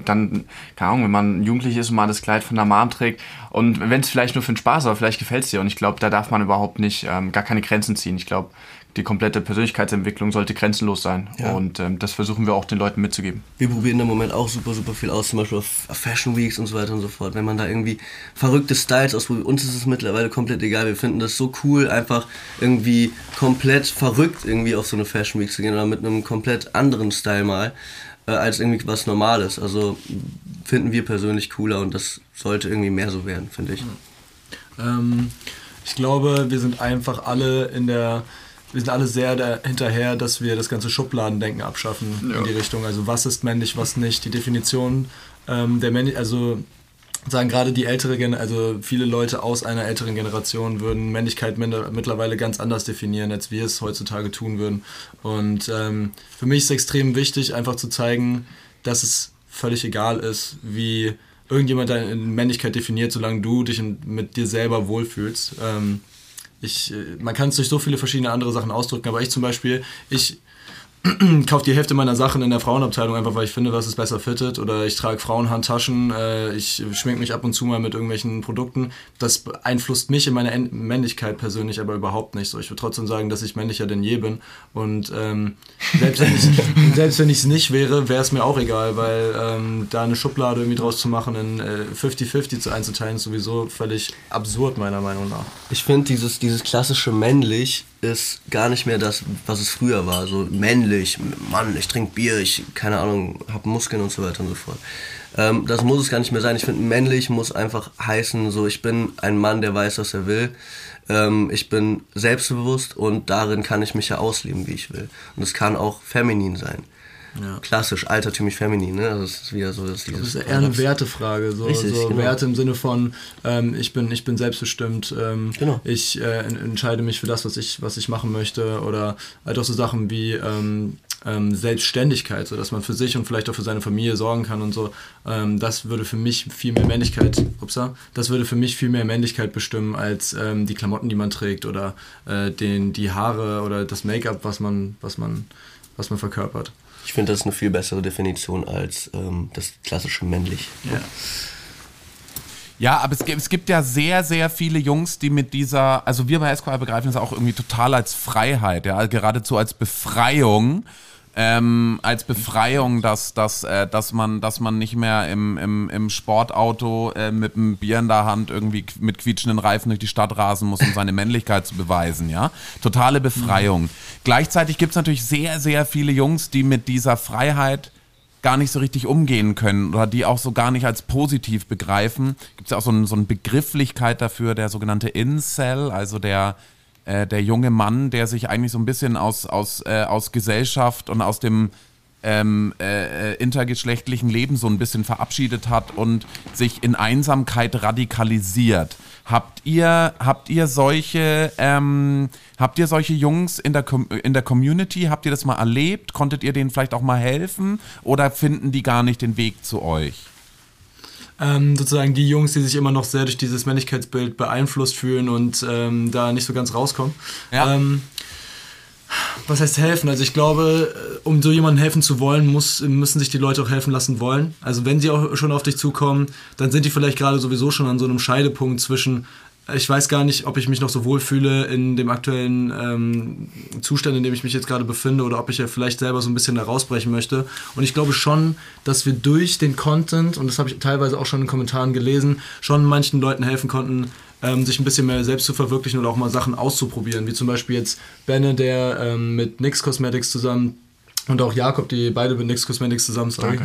Dann, keine Ahnung, wenn man jugendlich ist und mal das Kleid von der Mom trägt und wenn es vielleicht nur für den Spaß ist, aber vielleicht gefällt es dir. Und ich glaube, da darf man überhaupt nicht, ähm, gar keine Grenzen ziehen. Ich glaube, die komplette Persönlichkeitsentwicklung sollte grenzenlos sein. Ja. Und ähm, das versuchen wir auch den Leuten mitzugeben. Wir probieren im Moment auch super, super viel aus, zum Beispiel auf Fashion Weeks und so weiter und so fort. Wenn man da irgendwie verrückte Styles ausprobiert, uns ist es mittlerweile komplett egal. Wir finden das so cool, einfach irgendwie komplett verrückt irgendwie auf so eine Fashion Week zu gehen oder mit einem komplett anderen Style mal, äh, als irgendwie was Normales. Also finden wir persönlich cooler und das sollte irgendwie mehr so werden, finde ich. Ähm, ich glaube, wir sind einfach alle in der wir sind alle sehr hinterher, dass wir das ganze Schubladendenken abschaffen Ja. in die Richtung. Also was ist männlich, was nicht, die Definition ähm, der Männlich, also sagen gerade die ältere Gen also viele Leute aus einer älteren Generation würden Männlichkeit mittlerweile ganz anders definieren, als wir es heutzutage tun würden. Und ähm, für mich ist extrem wichtig, einfach zu zeigen, dass es völlig egal ist, wie irgendjemand deine Männlichkeit definiert, solange du dich mit dir selber wohlfühlst. Ähm, ich, äh, man kann es durch so viele verschiedene andere Sachen ausdrücken, aber ich zum Beispiel, ich kaufe die Hälfte meiner Sachen in der Frauenabteilung einfach, weil ich finde, was es besser fittet. Oder ich trage Frauenhandtaschen, äh, ich schmink mich ab und zu mal mit irgendwelchen Produkten. Das beeinflusst mich in meiner En Männlichkeit persönlich aber überhaupt nicht so. Ich würde trotzdem sagen, dass ich männlicher denn je bin. Und ähm, selbst wenn ich es nicht wäre, wäre es mir auch egal, weil ähm, da eine Schublade irgendwie draus zu machen, in äh, 50-50 zu einzuteilen, ist sowieso völlig absurd, meiner Meinung nach. Ich finde, dieses, dieses klassische männlich ist gar nicht mehr das, was es früher war. So männlich, Mann, ich trinke Bier, ich, keine Ahnung, habe Muskeln und so weiter und so fort. Ähm, das muss es gar nicht mehr sein. Ich finde, männlich muss einfach heißen, so, ich bin ein Mann, der weiß, was er will. Ähm, ich bin selbstbewusst und darin kann ich mich ja ausleben, wie ich will. Und es kann auch feminin sein. Ja. Klassisch, altertümlich feminin, ne? Also es ist wieder so, Das dieses ist eher eine Wertefrage. So, Richtig, so genau. Werte im Sinne von, ähm, ich, bin, ich bin selbstbestimmt, ähm, Genau. ich äh, en- entscheide mich für das, was ich, was ich machen möchte. Oder halt auch so Sachen wie ähm, ähm, Selbstständigkeit, so dass man für sich und vielleicht auch für seine Familie sorgen kann und so. Ähm, das würde für mich viel mehr Männlichkeit, upsa, das würde für mich viel mehr Männlichkeit bestimmen als ähm, die Klamotten, die man trägt oder äh, den, die Haare oder das Make-up, was man, was man, was man verkörpert. Ich finde, das ist eine viel bessere Definition als ähm, das klassische männlich. Ja. Ja, aber es gibt, es gibt ja sehr, sehr viele Jungs, die mit dieser, also wir bei Esquire begreifen das auch irgendwie total als Freiheit, ja, geradezu als Befreiung, ähm, als Befreiung, dass, dass, äh, dass, man, dass man nicht mehr im, im, im Sportauto äh, mit einem Bier in der Hand irgendwie mit quietschenden Reifen durch die Stadt rasen muss, um seine Männlichkeit zu beweisen, ja. Totale Befreiung. Gleichzeitig gibt es natürlich sehr, sehr viele Jungs, die mit dieser Freiheit gar nicht so richtig umgehen können oder die auch so gar nicht als positiv begreifen. Gibt es ja auch so, ein, so eine Begrifflichkeit dafür, der sogenannte Incel, also der, äh, der junge Mann, der sich eigentlich so ein bisschen aus, aus, äh, aus Gesellschaft und aus dem ähm, äh, intergeschlechtlichen Leben so ein bisschen verabschiedet hat und sich in Einsamkeit radikalisiert. Habt ihr, habt ihr solche, ähm, habt ihr solche Jungs in der, Com in der Community? Habt ihr das mal erlebt? Konntet ihr denen vielleicht auch mal helfen? Oder finden die gar nicht den Weg zu euch? Ähm, sozusagen die Jungs, die sich immer noch sehr durch dieses Männlichkeitsbild beeinflusst fühlen und ähm, da nicht so ganz rauskommen. Ja. Ähm, was heißt helfen? Also ich glaube, äh, um so jemandem helfen zu wollen, muss, müssen sich die Leute auch helfen lassen wollen. Also wenn sie auch schon auf dich zukommen, dann sind die vielleicht gerade sowieso schon an so einem Scheidepunkt zwischen ich weiß gar nicht, ob ich mich noch so wohlfühle in dem aktuellen ähm, Zustand, in dem ich mich jetzt gerade befinde, oder ob ich ja vielleicht selber so ein bisschen da rausbrechen möchte. Und ich glaube schon, dass wir durch den Content, und das habe ich teilweise auch schon in Kommentaren gelesen, schon manchen Leuten helfen konnten, ähm, sich ein bisschen mehr selbst zu verwirklichen oder auch mal Sachen auszuprobieren. Wie zum Beispiel jetzt Benne, der ähm, mit NYX Cosmetics zusammen und auch Jakob, die beide mit NYX Cosmetics zusammen, sorry,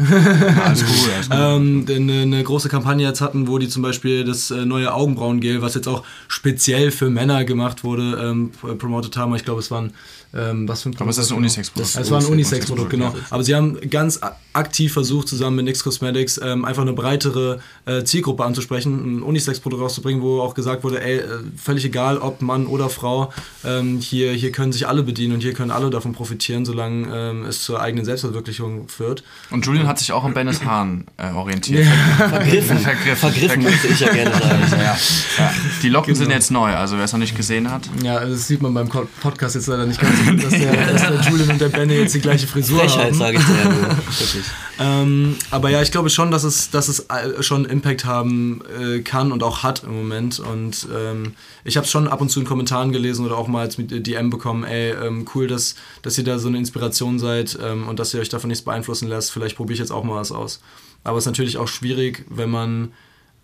Alles gut, alles gut. ähm, eine, eine große Kampagne jetzt hatten, wo die zum Beispiel das äh, neue Augenbrauengel, was jetzt auch speziell für Männer gemacht wurde, ähm, promotet haben. Ich glaube, es waren ähm, was für ein Aber es ist ein Unisex-Produkt. Es war ein Unisex-Produkt, genau. Aber sie haben ganz aktiv versucht, zusammen mit NYX Cosmetics ähm, einfach eine breitere äh, Zielgruppe anzusprechen, ein Unisex-Produkt rauszubringen, wo auch gesagt wurde, ey, äh, völlig egal, ob Mann oder Frau, ähm, hier, hier können sich alle bedienen und hier können alle davon profitieren, solange ähm, es zur eigenen Selbstverwirklichung führt. Und Julian hat sich auch an Bennes Haaren äh, orientiert. Vergriffen. Vergriffen. Vergriffen müsste ich ja gerne sagen. Ja, ja. Die Locken sind jetzt neu, also wer es noch nicht gesehen hat. Ja, das sieht man beim Podcast jetzt leider nicht ganz dass der, dass der Julian und der Benny jetzt die gleiche Frisur Frechheit, haben. sage ich dir. Wirklich. Ähm, aber ja, ich glaube schon, dass es, dass es äh, schon Impact haben äh, kann und auch hat im Moment. Und ähm, ich habe es schon ab und zu in Kommentaren gelesen oder auch mal als mit DM bekommen, ey, ähm, cool, dass, dass ihr da so eine Inspiration seid ähm, und dass ihr euch davon nichts beeinflussen lasst. Vielleicht probiere ich jetzt auch mal was aus. Aber es ist natürlich auch schwierig, wenn man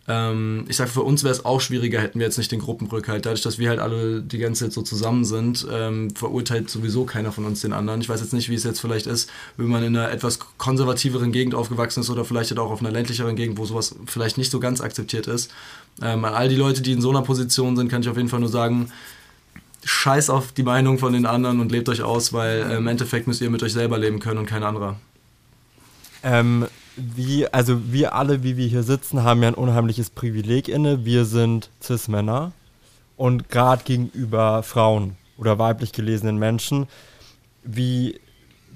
ähm, ich sage, für uns wäre es auch schwieriger, hätten wir jetzt nicht den Gruppenrückhalt. Dadurch, dass wir halt alle die ganze Zeit so zusammen sind, ähm, verurteilt sowieso keiner von uns den anderen. Ich weiß jetzt nicht, wie es jetzt vielleicht ist, wenn man in einer etwas konservativeren Gegend aufgewachsen ist oder vielleicht halt auch auf einer ländlicheren Gegend, wo sowas vielleicht nicht so ganz akzeptiert ist. Ähm, an all die Leute, die in so einer Position sind, kann ich auf jeden Fall nur sagen, scheiß auf die Meinung von den anderen und lebt euch aus, weil äh, im Endeffekt müsst ihr mit euch selber leben können und kein anderer. Ähm, wie, also wir alle, wie wir hier sitzen, haben ja ein unheimliches Privileg inne. Wir sind Cis-Männer und gerade gegenüber Frauen oder weiblich gelesenen Menschen, wie,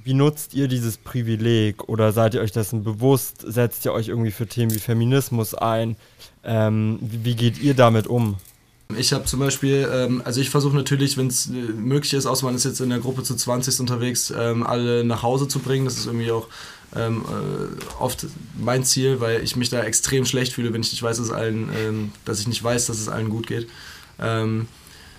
wie nutzt ihr dieses Privileg oder seid ihr euch dessen bewusst? Setzt ihr euch irgendwie für Themen wie Feminismus ein? Ähm, wie, wie geht ihr damit um? Ich habe zum Beispiel, ähm, also ich versuche natürlich, wenn es äh, möglich ist, außer man ist jetzt in der Gruppe zu 20 unterwegs, ähm, alle nach Hause zu bringen. Das ist irgendwie auch ähm, äh, oft mein Ziel, weil ich mich da extrem schlecht fühle, wenn ich nicht weiß, dass, es allen, ähm, dass ich nicht weiß, dass es allen gut geht. Ähm,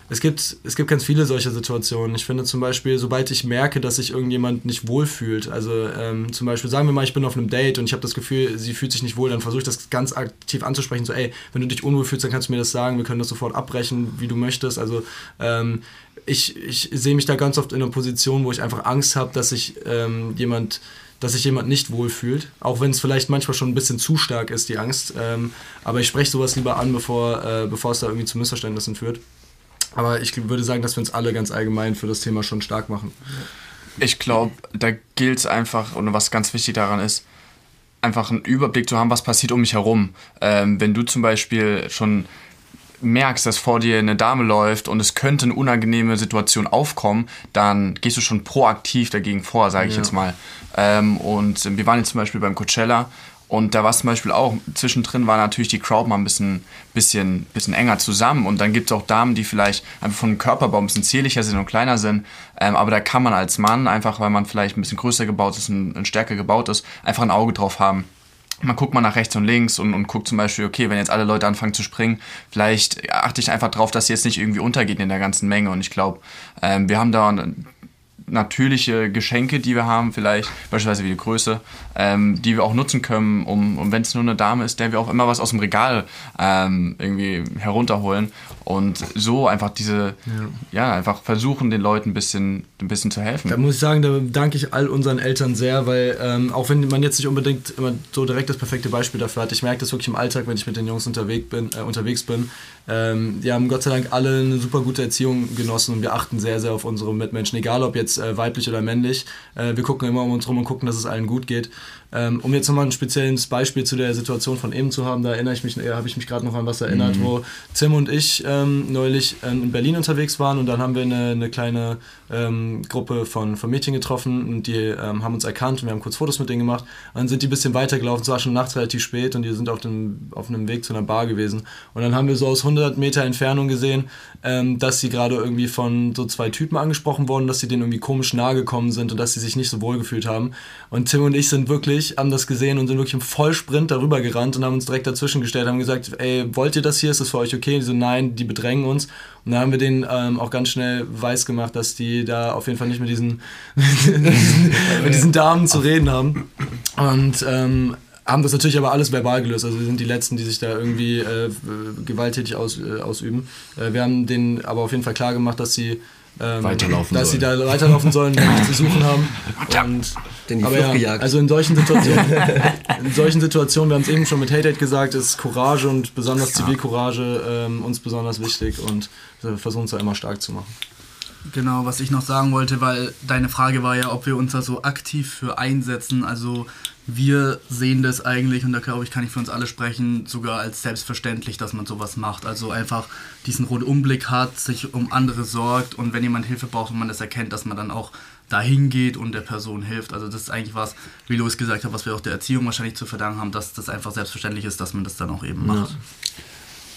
es gibt, es gibt ganz viele solcher Situationen. Ich finde zum Beispiel, sobald ich merke, dass sich irgendjemand nicht wohlfühlt, also ähm, zum Beispiel sagen wir mal, ich bin auf einem Date und ich habe das Gefühl, sie fühlt sich nicht wohl, dann versuche ich das ganz aktiv anzusprechen, so ey, wenn du dich unwohl fühlst, dann kannst du mir das sagen, wir können das sofort abbrechen, wie du möchtest. Also ähm, ich, ich sehe mich da ganz oft in einer Position, wo ich einfach Angst habe, dass sich ähm, jemand dass sich jemand nicht wohlfühlt, auch wenn es vielleicht manchmal schon ein bisschen zu stark ist, die Angst. Ähm, aber ich spreche sowas lieber an, bevor, äh, bevor es da irgendwie zu Missverständnissen führt. Aber ich würde sagen, dass wir uns alle ganz allgemein für das Thema schon stark machen. Ich glaube, da gilt es einfach, und was ganz wichtig daran ist, einfach einen Überblick zu haben, was passiert um mich herum. Ähm, wenn du zum Beispiel schon merkst, dass vor dir eine Dame läuft und es könnte eine unangenehme Situation aufkommen, dann gehst du schon proaktiv dagegen vor, sage ich ja. jetzt mal. Ähm, und wir waren jetzt zum Beispiel beim Coachella und da war es zum Beispiel auch, zwischendrin war natürlich die Crowd mal ein bisschen, bisschen, bisschen enger zusammen. Und dann gibt es auch Damen, die vielleicht einfach von dem Körperbau ein bisschen zierlicher sind und kleiner sind. Ähm, aber da kann man als Mann, einfach weil man vielleicht ein bisschen größer gebaut ist und, und stärker gebaut ist, einfach ein Auge drauf haben man guckt mal nach rechts und links und, und guckt zum Beispiel, okay, wenn jetzt alle Leute anfangen zu springen, vielleicht achte ich einfach drauf, dass sie jetzt nicht irgendwie untergeht in der ganzen Menge. Und ich glaube, ähm, wir haben da natürliche Geschenke, die wir haben, vielleicht beispielsweise wie die Größe, ähm, die wir auch nutzen können, um, um wenn es nur eine Dame ist, der wir auch immer was aus dem Regal ähm, irgendwie herunterholen und so einfach diese, ja. ja. einfach versuchen, den Leuten ein bisschen, ein bisschen zu helfen. Da muss ich sagen, da danke ich all unseren Eltern sehr, weil ähm, auch wenn man jetzt nicht unbedingt immer so direkt das perfekte Beispiel dafür hat, ich merke das wirklich im Alltag, wenn ich mit den Jungs unterwegs bin, äh, unterwegs bin. Ähm, die haben Gott sei Dank alle eine super gute Erziehung genossen und wir achten sehr, sehr auf unsere Mitmenschen, egal ob jetzt äh, weiblich oder männlich. Äh, wir gucken immer um uns rum und gucken, dass es allen gut geht. Ähm, um jetzt nochmal ein spezielles Beispiel zu der Situation von eben zu haben, da erinnere ich mich, äh, habe ich mich gerade noch an was erinnert, mhm. wo Tim und ich ähm, neulich ähm, in Berlin unterwegs waren und dann haben wir eine, eine kleine ähm, Gruppe von, von Mädchen getroffen und die ähm, haben uns erkannt und wir haben kurz Fotos mit denen gemacht. Und dann sind die ein bisschen weitergelaufen, es war schon nachts relativ spät und die sind auf, dem, auf einem Weg zu einer Bar gewesen. Und dann haben wir so aus 100 Meter Entfernung gesehen, ähm, dass sie gerade irgendwie von so zwei Typen angesprochen wurden, dass sie denen irgendwie komisch nahe gekommen sind und dass sie sich nicht so wohl gefühlt haben. Und Tim und ich sind wirklich, haben das gesehen und sind wirklich im Vollsprint darüber gerannt und haben uns direkt dazwischen gestellt, haben gesagt, ey, wollt ihr das hier? Ist das für euch okay? Die so, nein, die bedrängen uns. Und da haben wir denen ähm, auch ganz schnell weiß gemacht, dass die da auf jeden Fall nicht mit diesen, mit diesen Damen zu reden haben. Und ähm, haben das natürlich aber alles verbal gelöst. Also wir sind die Letzten, die sich da irgendwie äh, gewalttätig aus, äh, ausüben. Äh, wir haben denen aber auf jeden Fall klar gemacht, dass sie ähm, weiterlaufen dass sollen. sie da weiterlaufen sollen, wenn sie zu suchen haben. Und, Den die aber ja, gejagt. Also in solchen Situationen, in solchen Situationen, wir haben es eben schon mit Hate Hate gesagt, ist Courage und besonders Zivilcourage ähm, uns besonders wichtig und wir versuchen es ja immer stark zu machen. Genau, was ich noch sagen wollte, weil deine Frage war ja, ob wir uns da so aktiv für einsetzen. Also wir sehen das eigentlich, und da glaube ich, kann ich für uns alle sprechen, sogar als selbstverständlich, dass man sowas macht. Also einfach diesen Rundumblick hat, sich um andere sorgt und wenn jemand Hilfe braucht und man das erkennt, dass man dann auch dahin geht und der Person hilft. Also das ist eigentlich was, wie Louis gesagt hat, was wir auch der Erziehung wahrscheinlich zu verdanken haben, dass das einfach selbstverständlich ist, dass man das dann auch eben macht. Ja.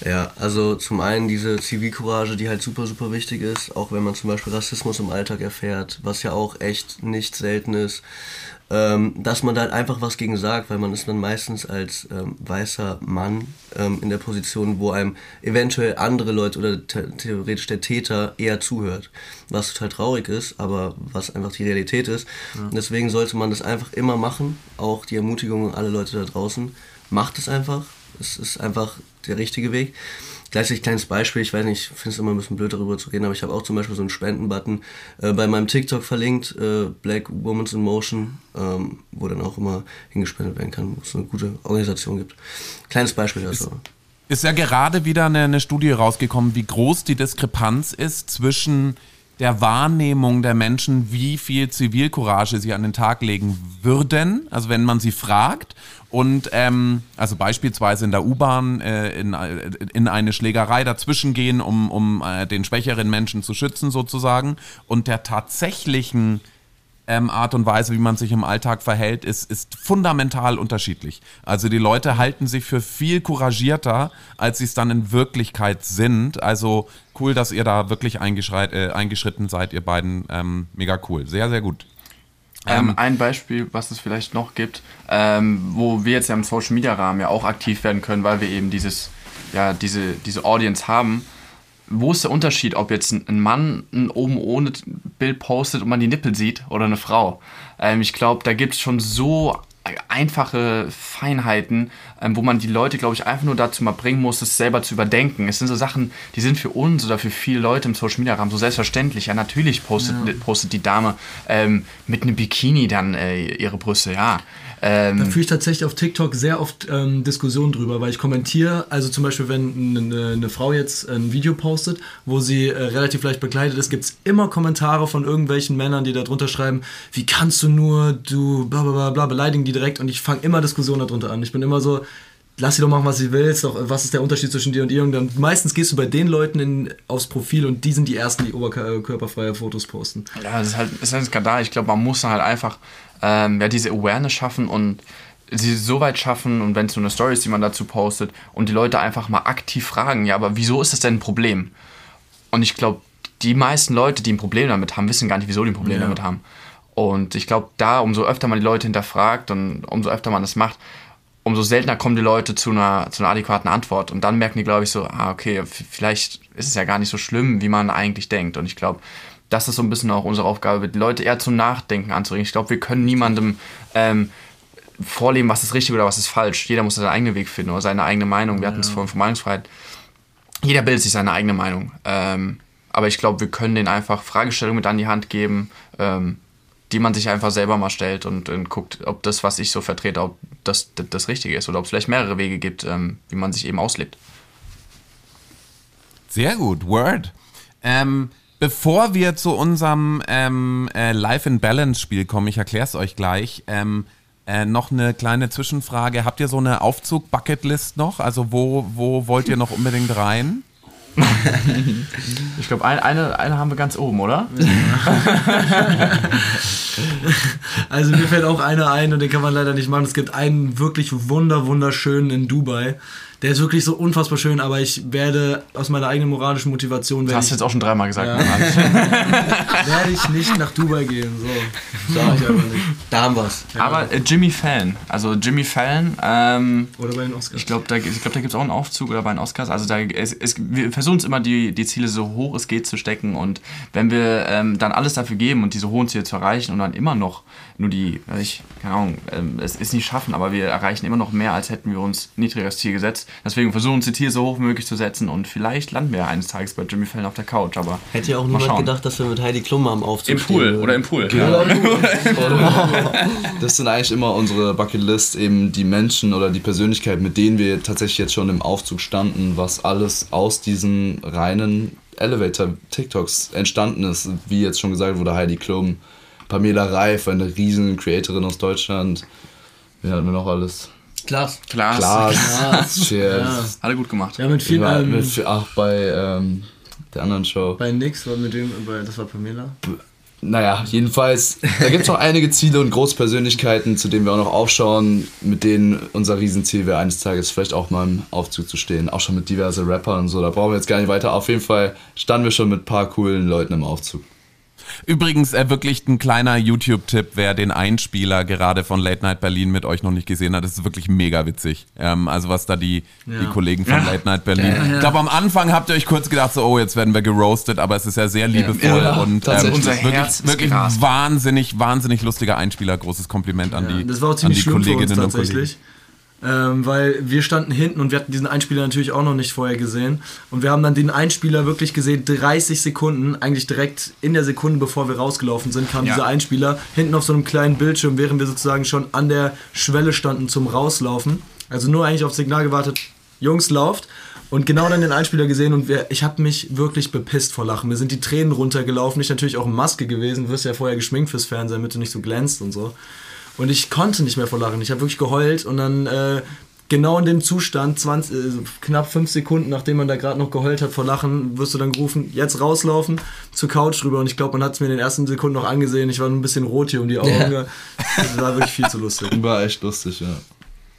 Ja, also zum einen diese Zivilcourage, die halt super, super wichtig ist, auch wenn man zum Beispiel Rassismus im Alltag erfährt, was ja auch echt nicht selten ist, ähm, dass man da halt einfach was gegen sagt, weil man ist dann meistens als ähm, weißer Mann ähm, in der Position, wo einem eventuell andere Leute oder theoretisch der Täter eher zuhört, was total traurig ist, aber was einfach die Realität ist. Ja. deswegen sollte man das einfach immer machen, auch die Ermutigung an alle Leute da draußen, macht es einfach, es ist einfach der richtige Weg. Gleichzeitig kleines Beispiel, ich weiß nicht, ich finde es immer ein bisschen blöd darüber zu reden, aber ich habe auch zum Beispiel so einen Spendenbutton äh, bei meinem TikTok verlinkt, äh, Black Women's in Motion, ähm, wo dann auch immer hingespendet werden kann, wo es eine gute Organisation gibt. Kleines Beispiel dazu. Ist ja gerade wieder eine, eine Studie rausgekommen, wie groß die Diskrepanz ist zwischen der Wahrnehmung der Menschen, wie viel Zivilcourage sie an den Tag legen würden, also wenn man sie fragt, und ähm, also beispielsweise in der U-Bahn äh, in, äh, in eine Schlägerei dazwischen gehen, um, um äh, den schwächeren Menschen zu schützen sozusagen, und der tatsächlichen ähm, Art und Weise, wie man sich im Alltag verhält, ist, ist fundamental unterschiedlich. Also die Leute halten sich für viel couragierter, als sie es dann in Wirklichkeit sind. Also cool, dass ihr da wirklich äh, eingeschritten seid, ihr beiden. Ähm, mega cool. Sehr, sehr gut. Ähm, ein Beispiel, was es vielleicht noch gibt, ähm, wo wir jetzt ja im Social Media Rahmen ja auch aktiv werden können, weil wir eben dieses, ja, diese, diese Audience haben, wo ist der Unterschied, ob jetzt ein Mann ein oben ohne Bild postet und man die Nippel sieht oder eine Frau? Ähm, ich glaube, da gibt es schon so einfache Feinheiten, ähm, wo man die Leute, glaube ich, einfach nur dazu mal bringen muss, es selber zu überdenken. Es sind so Sachen, die sind für uns oder für viele Leute im Social Media Rahmen so selbstverständlich. Ja, natürlich postet, ja. postet die Dame ähm, mit einem Bikini dann äh, ihre Brüste, ja. Ähm, da führe ich tatsächlich auf TikTok sehr oft ähm, Diskussionen drüber, weil ich kommentiere, also zum Beispiel, wenn eine, eine Frau jetzt ein Video postet, wo sie äh, relativ leicht bekleidet ist, gibt es immer Kommentare von irgendwelchen Männern, die da drunter schreiben, wie kannst du nur, du bla bla bla, bla beleidigen die direkt und ich fange immer Diskussionen darunter an. Ich bin immer so, lass sie doch machen, was sie will, doch, was ist der Unterschied zwischen dir und ihr? Und dann meistens gehst du bei den Leuten in, aufs Profil und die sind die ersten, die oberkörperfreie Fotos posten. Ja, das ist halt, das ist halt ein Skandal. Ich glaube, man muss halt einfach ähm, ja, diese Awareness schaffen und sie so weit schaffen und wenn es nur eine Story ist, die man dazu postet und die Leute einfach mal aktiv fragen, ja, aber wieso ist das denn ein Problem? Und ich glaube, die meisten Leute, die ein Problem damit haben, wissen gar nicht, wieso die ein Problem ja. damit haben. Und ich glaube, da, umso öfter man die Leute hinterfragt und umso öfter man das macht, umso seltener kommen die Leute zu einer, zu einer adäquaten Antwort. Und dann merken die, glaube ich, so, ah, okay, vielleicht ist es ja gar nicht so schlimm, wie man eigentlich denkt. Und ich glaube, das ist so ein bisschen auch unsere Aufgabe, die Leute eher zum Nachdenken anzuregen. Ich glaube, wir können niemandem ähm, vorleben, was ist richtig oder was ist falsch. Jeder muss seinen eigenen Weg finden oder seine eigene Meinung. Wir ja. hatten es vorhin von Meinungsfreiheit. Jeder bildet sich seine eigene Meinung. Ähm, aber ich glaube, wir können denen einfach Fragestellungen mit an die Hand geben, ähm, die man sich einfach selber mal stellt und, und, guckt, ob das, was ich so vertrete, ob das das, das Richtige ist oder ob es vielleicht mehrere Wege gibt, ähm, wie man sich eben auslebt. Sehr gut, Word. Ähm, Bevor wir zu unserem ähm, äh, Life in Balance Spiel kommen, ich erkläre es euch gleich, ähm, äh, noch eine kleine Zwischenfrage. Habt ihr so eine Aufzug-Bucketlist noch? Also wo, wo wollt ihr noch unbedingt rein? ich glaube, ein, eine, eine haben wir ganz oben, oder? also mir fällt auch einer ein und den kann man leider nicht machen. Es gibt einen wirklich wunder wunderschönen in Dubai. Der ist wirklich so unfassbar schön, aber ich werde aus meiner eigenen moralischen Motivation. Das hast du jetzt auch schon dreimal gesagt. Ja. werde ich nicht nach Dubai gehen. So. Sag ich aber nicht. Da haben wir's. Ja. Aber äh, Jimmy Fallon. Also Jimmy Fallon. Ähm, oder bei den Oscars. Ich glaube, da, glaub, da gibt es auch einen Aufzug oder bei den Oscars. Also da, es, es, wir versuchen es immer, die, die Ziele so hoch es geht zu stecken. Und wenn wir ähm, dann alles dafür geben und diese hohen Ziele zu erreichen und dann immer noch nur die, ich, keine Ahnung, ähm, es ist nicht schaffen, aber wir erreichen immer noch mehr, als hätten wir uns ein niedrigeres Ziel gesetzt. Deswegen versuchen wir uns die Ziele so hoch wie möglich zu setzen und vielleicht landen wir eines Tages bei Jimmy Fallon auf der Couch. Aber Hätte ja auch niemand schauen. gedacht, dass wir mit Heidi Klum am Aufzug Im Pool oder im Pool. Ja. das sind eigentlich immer unsere Bucketlist, eben die Menschen oder die Persönlichkeit, mit denen wir tatsächlich jetzt schon im Aufzug standen, was alles aus diesen reinen Elevator-TikToks entstanden ist. Wie jetzt schon gesagt wurde, Heidi Klum, Pamela Reif, eine riesen Creatorin aus Deutschland. Wen hatten wir noch alles? Klaas. Klaas. Klaas. Cheers. Ja. Alle gut gemacht. Ja, mit viel, ähm, mit, ach, bei ähm, der anderen Show. Bei Nix war mit dem, das war Pamela. Naja, jedenfalls, da gibt es noch einige Ziele und Großpersönlichkeiten, zu denen wir auch noch aufschauen, mit denen unser Riesenziel wäre, eines Tages vielleicht auch mal im Aufzug zu stehen. Auch schon mit diverse Rappern und so, da brauchen wir jetzt gar nicht weiter. Auf jeden Fall standen wir schon mit ein paar coolen Leuten im Aufzug. Übrigens äh, wirklich ein kleiner YouTube-Tipp, wer den Einspieler gerade von Late Night Berlin mit euch noch nicht gesehen hat, das ist wirklich mega witzig. Ähm, also was da die, ja. die Kollegen von ja. Late Night Berlin. Ja, ich glaube, am Anfang habt ihr euch kurz gedacht, so, oh, jetzt werden wir geroastet, aber es ist ja sehr liebevoll und ähm, unser Herz wirklich, wirklich wahnsinnig, wahnsinnig lustiger Einspieler. Großes Kompliment an die, das war auch ziemlich an die Kolleginnen und Kollegen. Ähm, weil wir standen hinten und wir hatten diesen Einspieler natürlich auch noch nicht vorher gesehen. Und wir haben dann den Einspieler wirklich gesehen, 30 Sekunden, eigentlich direkt in der Sekunde, bevor wir rausgelaufen sind, kam ja. dieser Einspieler hinten auf so einem kleinen Bildschirm, während wir sozusagen schon an der Schwelle standen zum Rauslaufen. Also nur eigentlich aufs Signal gewartet, Jungs, lauft. Und genau dann den Einspieler gesehen und wir, ich habe mich wirklich bepisst vor Lachen. Mir sind die Tränen runtergelaufen. Ich natürlich auch in Maske gewesen. Du wirst ja vorher geschminkt fürs Fernsehen, damit du nicht so glänzt und so. Und ich konnte nicht mehr vor Lachen. Ich habe wirklich geheult und dann äh, genau in dem Zustand, 20, äh, knapp fünf Sekunden, nachdem man da gerade noch geheult hat vor Lachen, wirst du dann gerufen, jetzt rauslaufen, zur Couch rüber. Und ich glaube, man hat es mir in den ersten Sekunden noch angesehen. Ich war ein bisschen rot hier um die Augen. Ja. Das war wirklich viel zu lustig. War echt lustig, ja.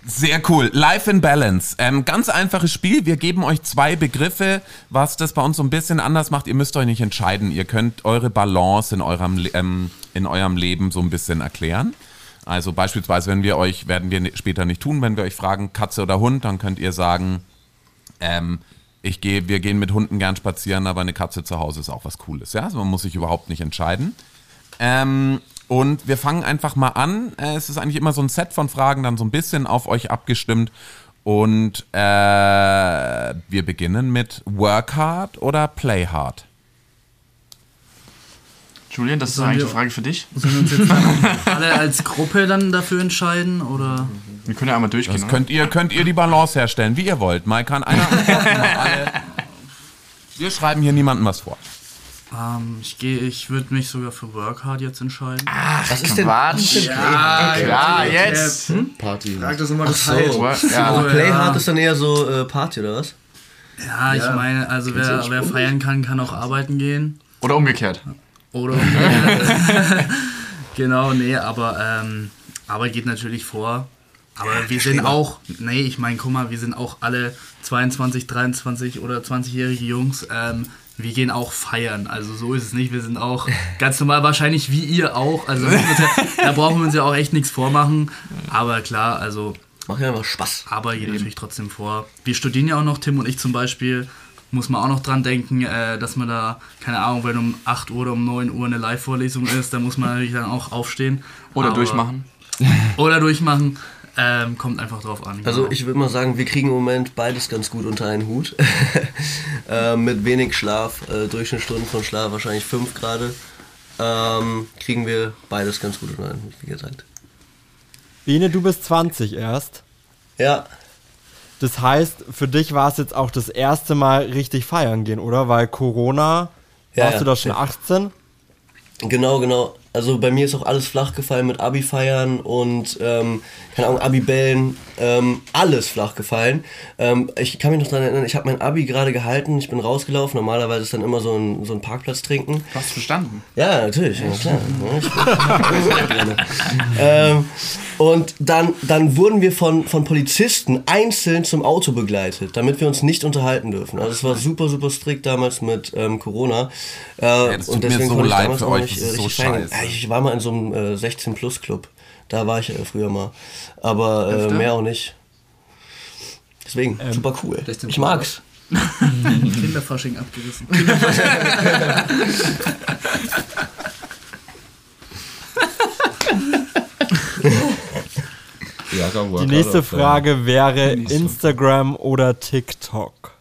Sehr cool. Life in Balance. Ähm, ganz einfaches Spiel. Wir geben euch zwei Begriffe, was das bei uns so ein bisschen anders macht. Ihr müsst euch nicht entscheiden. Ihr könnt eure Balance in eurem, ähm, in eurem Leben so ein bisschen erklären. Also beispielsweise, wenn wir euch, werden wir später nicht tun, wenn wir euch fragen, Katze oder Hund, dann könnt ihr sagen, ähm, ich gehe, wir gehen mit Hunden gern spazieren, aber eine Katze zu Hause ist auch was Cooles. Ja, also man muss sich überhaupt nicht entscheiden. Ähm, und wir fangen einfach mal an. Äh, es ist eigentlich immer so ein Set von Fragen, dann so ein bisschen auf euch abgestimmt. Und äh, wir beginnen mit Work Hard oder Play Hard. Julian, das ist Sollen eigentlich wir- eine Frage für dich. Sollen wir uns jetzt alle als Gruppe dann dafür entscheiden? Oder? Wir können ja einmal durchgehen. Das könnt ihr, könnt ihr die Balance herstellen, wie ihr wollt. Mal kann einer alle. Wir schreiben hier niemandem was vor. Ähm, ich gehe, ich würde mich sogar für Work Hard jetzt entscheiden. Was ist denn? Was ist denn Ja, ja, jetzt. Party. Frag das immer Ach so. Ja, Also Play ja. Hard ist dann eher so äh, Party oder was? Ja, ich meine, also wer, wer feiern kann, kann auch arbeiten gehen. Oder umgekehrt. Oder genau, nee, aber ähm, Arbeit geht natürlich vor. Aber wir sind auch, nee, ich meine, guck mal, wir sind auch alle 22, 23 oder 20-jährige Jungs. Ähm, wir gehen auch feiern. Also so ist es nicht. Wir sind auch ganz normal, wahrscheinlich wie ihr auch. Also da brauchen wir uns ja auch echt nichts vormachen. Aber klar, also Macht ja einfach Spaß. aber geht natürlich trotzdem vor. Wir studieren ja auch noch, Tim und ich zum Beispiel. Muss man auch noch dran denken, äh, dass man da, keine Ahnung, wenn um 8 Uhr oder um 9 Uhr eine Live-Vorlesung ist, da muss man natürlich dann auch aufstehen. Oder Aber- durchmachen. Oder durchmachen. Ähm, kommt einfach drauf an. Also genau. ich würde mal sagen, wir kriegen im Moment beides ganz gut unter einen Hut. äh, mit wenig Schlaf, äh, Durchschnittsstunden von Schlaf, wahrscheinlich fünf gerade, ähm, kriegen wir beides ganz gut unter einen Hut, wie gesagt. Bene, du bist 20 erst. Ja, Das heißt, für dich war es jetzt auch das erste Mal richtig feiern gehen, oder? Weil Corona, Ja, warst ja, du da schon safe. 18? Genau, genau. Also bei mir ist auch alles flach gefallen mit Abi feiern und ähm, keine Ahnung, Abi bellen, ähm, alles flach gefallen. Ähm, ich kann mich noch daran erinnern, ich habe mein Abi gerade gehalten, ich bin rausgelaufen. Normalerweise ist dann immer so ein, so ein Parkplatz trinken. Du hast verstanden. Ja, natürlich, ja, klar. Ja, ich bin- ähm, und dann, dann wurden wir von, von Polizisten einzeln zum Auto begleitet, damit wir uns nicht unterhalten dürfen. Also es war super, super strikt damals mit ähm, Corona. Äh, das tut mir so konnte ich leid damals für auch euch, nicht, das äh, ist so scheiße. Ja, ich war mal in so einem äh, 16-Plus-Club. Da war ich äh, früher mal. Aber äh, mehr auch nicht. Deswegen, super cool. Ich mag's. Kinderfasching abgerissen. Ja, da Die nächste Frage wäre Instagram oder TikTok.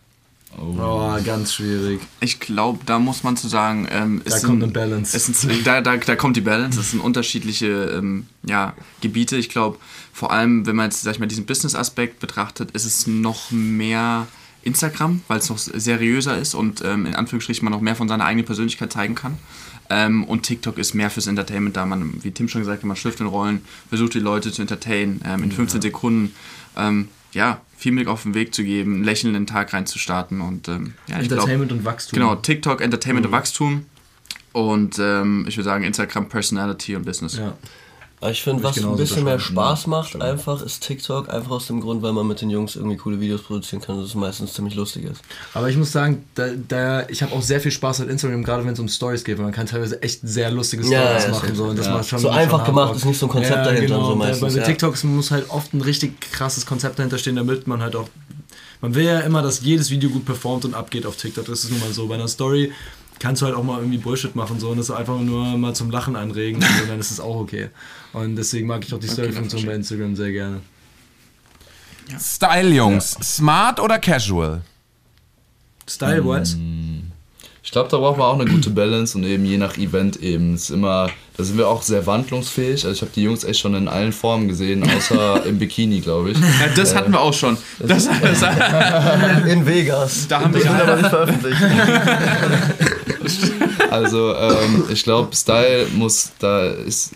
Oh, ganz schwierig. Ich glaube, da muss man zu sagen, ähm, es Da sind, kommt eine Balance. Es sind, da, da, da kommt die Balance. Es sind unterschiedliche ähm, ja, Gebiete. Ich glaube, vor allem, wenn man jetzt, sag ich mal, diesen Business-Aspekt betrachtet, ist es noch mehr Instagram, weil es noch seriöser ist und ähm, in Anführungsstrichen man noch mehr von seiner eigenen Persönlichkeit zeigen kann. Ähm, und TikTok ist mehr fürs Entertainment da. Man, wie Tim schon gesagt hat, man schlüpft in Rollen, versucht die Leute zu entertainen, ähm, in 15 Sekunden. Ähm, ja, viel Blick auf den Weg zu geben, einen lächelnden Tag reinzustarten und ähm, ja, ich glaub, Entertainment und Wachstum. Genau, TikTok, Entertainment und Wachstum. Und ähm, ich würde sagen Instagram, Personality und Business. Ja. Aber ich finde, was ein bisschen mehr. Spaß macht, einfach ist TikTok. Einfach aus dem Grund, weil man mit den Jungs irgendwie coole Videos produzieren kann und es meistens ziemlich lustig ist. Aber ich muss sagen, da, da, ich habe auch sehr viel Spaß mit Instagram, gerade wenn es um Stories geht, weil man kann teilweise echt sehr lustige Ja, Stories ja, machen. safe. So, und das Ja. macht schon, So schon einfach hart gemacht ist nicht so ein Konzept dahinter Genau, so meistens, Bei ja. TikToks muss halt oft ein richtig krasses Konzept dahinter stehen, damit man halt auch. Man will ja immer, dass jedes Video gut performt und abgeht auf TikTok. Das ist nun mal so. Bei einer Story kannst du halt auch mal irgendwie Bullshit machen so, und das einfach nur mal zum Lachen anregen und dann ist es auch okay. Und deswegen mag ich auch die Story-Funktion bei Instagram sehr gerne. Style, Jungs. Smart oder casual? Style-wise? Ich glaube, da braucht man auch eine gute Balance und eben je nach Event eben. Ist immer, da sind wir auch sehr wandlungsfähig. Also ich habe die Jungs echt schon in allen Formen gesehen, außer im Bikini, glaube ich. Ja, das hatten wir auch schon. Das, das, In Vegas. Da haben wir- das wird aber nicht veröffentlicht. Also ähm, ich glaube, Style muss, da ist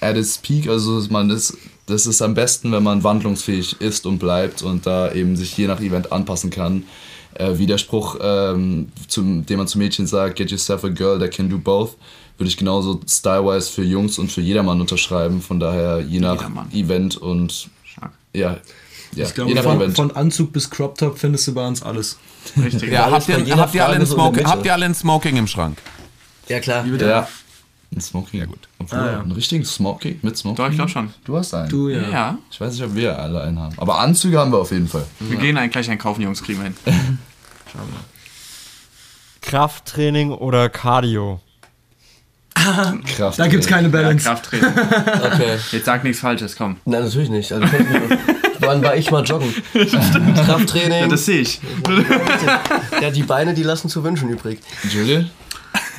at its peak, also man ist, das ist am besten, wenn man wandlungsfähig ist und bleibt und da eben sich je nach Event anpassen kann. Äh, wie der Spruch, ähm, zum, den man zu Mädchen sagt, get yourself a girl that can do both, würde ich genauso stylewise für Jungs und für jedermann unterschreiben. Von daher je nach Jedermann. Event und Stark. ja, ja Ich glaube, von, Event. von Anzug bis Crop Top findest du bei uns alles. Richtig. Ja, alles habt ihr, habt, ihr alle Smoking, habt ihr alle ein Smoking im Schrank? Ja, klar. ja. Ein Smoking, ja gut. Obwohl, Ah, ja. Einen richtigen Smoking mit Smoking? Doch, ich glaube schon. Du hast einen. Du, ja. Ja. Ich weiß nicht, ob wir alle einen haben. Aber Anzüge haben wir auf jeden Fall. Wir gehen eigentlich gleich einkaufen, Jungs, kriegen wir hin. Krafttraining oder Cardio? Kraft. Da gibt's keine Ja, Balance. Krafttraining. Okay. Jetzt sag nichts Falsches, komm. Nein, natürlich nicht. Also, wann war ich mal joggen? Krafttraining. Das sehe ich. Ja, die Beine, die lassen zu wünschen übrig. Julian?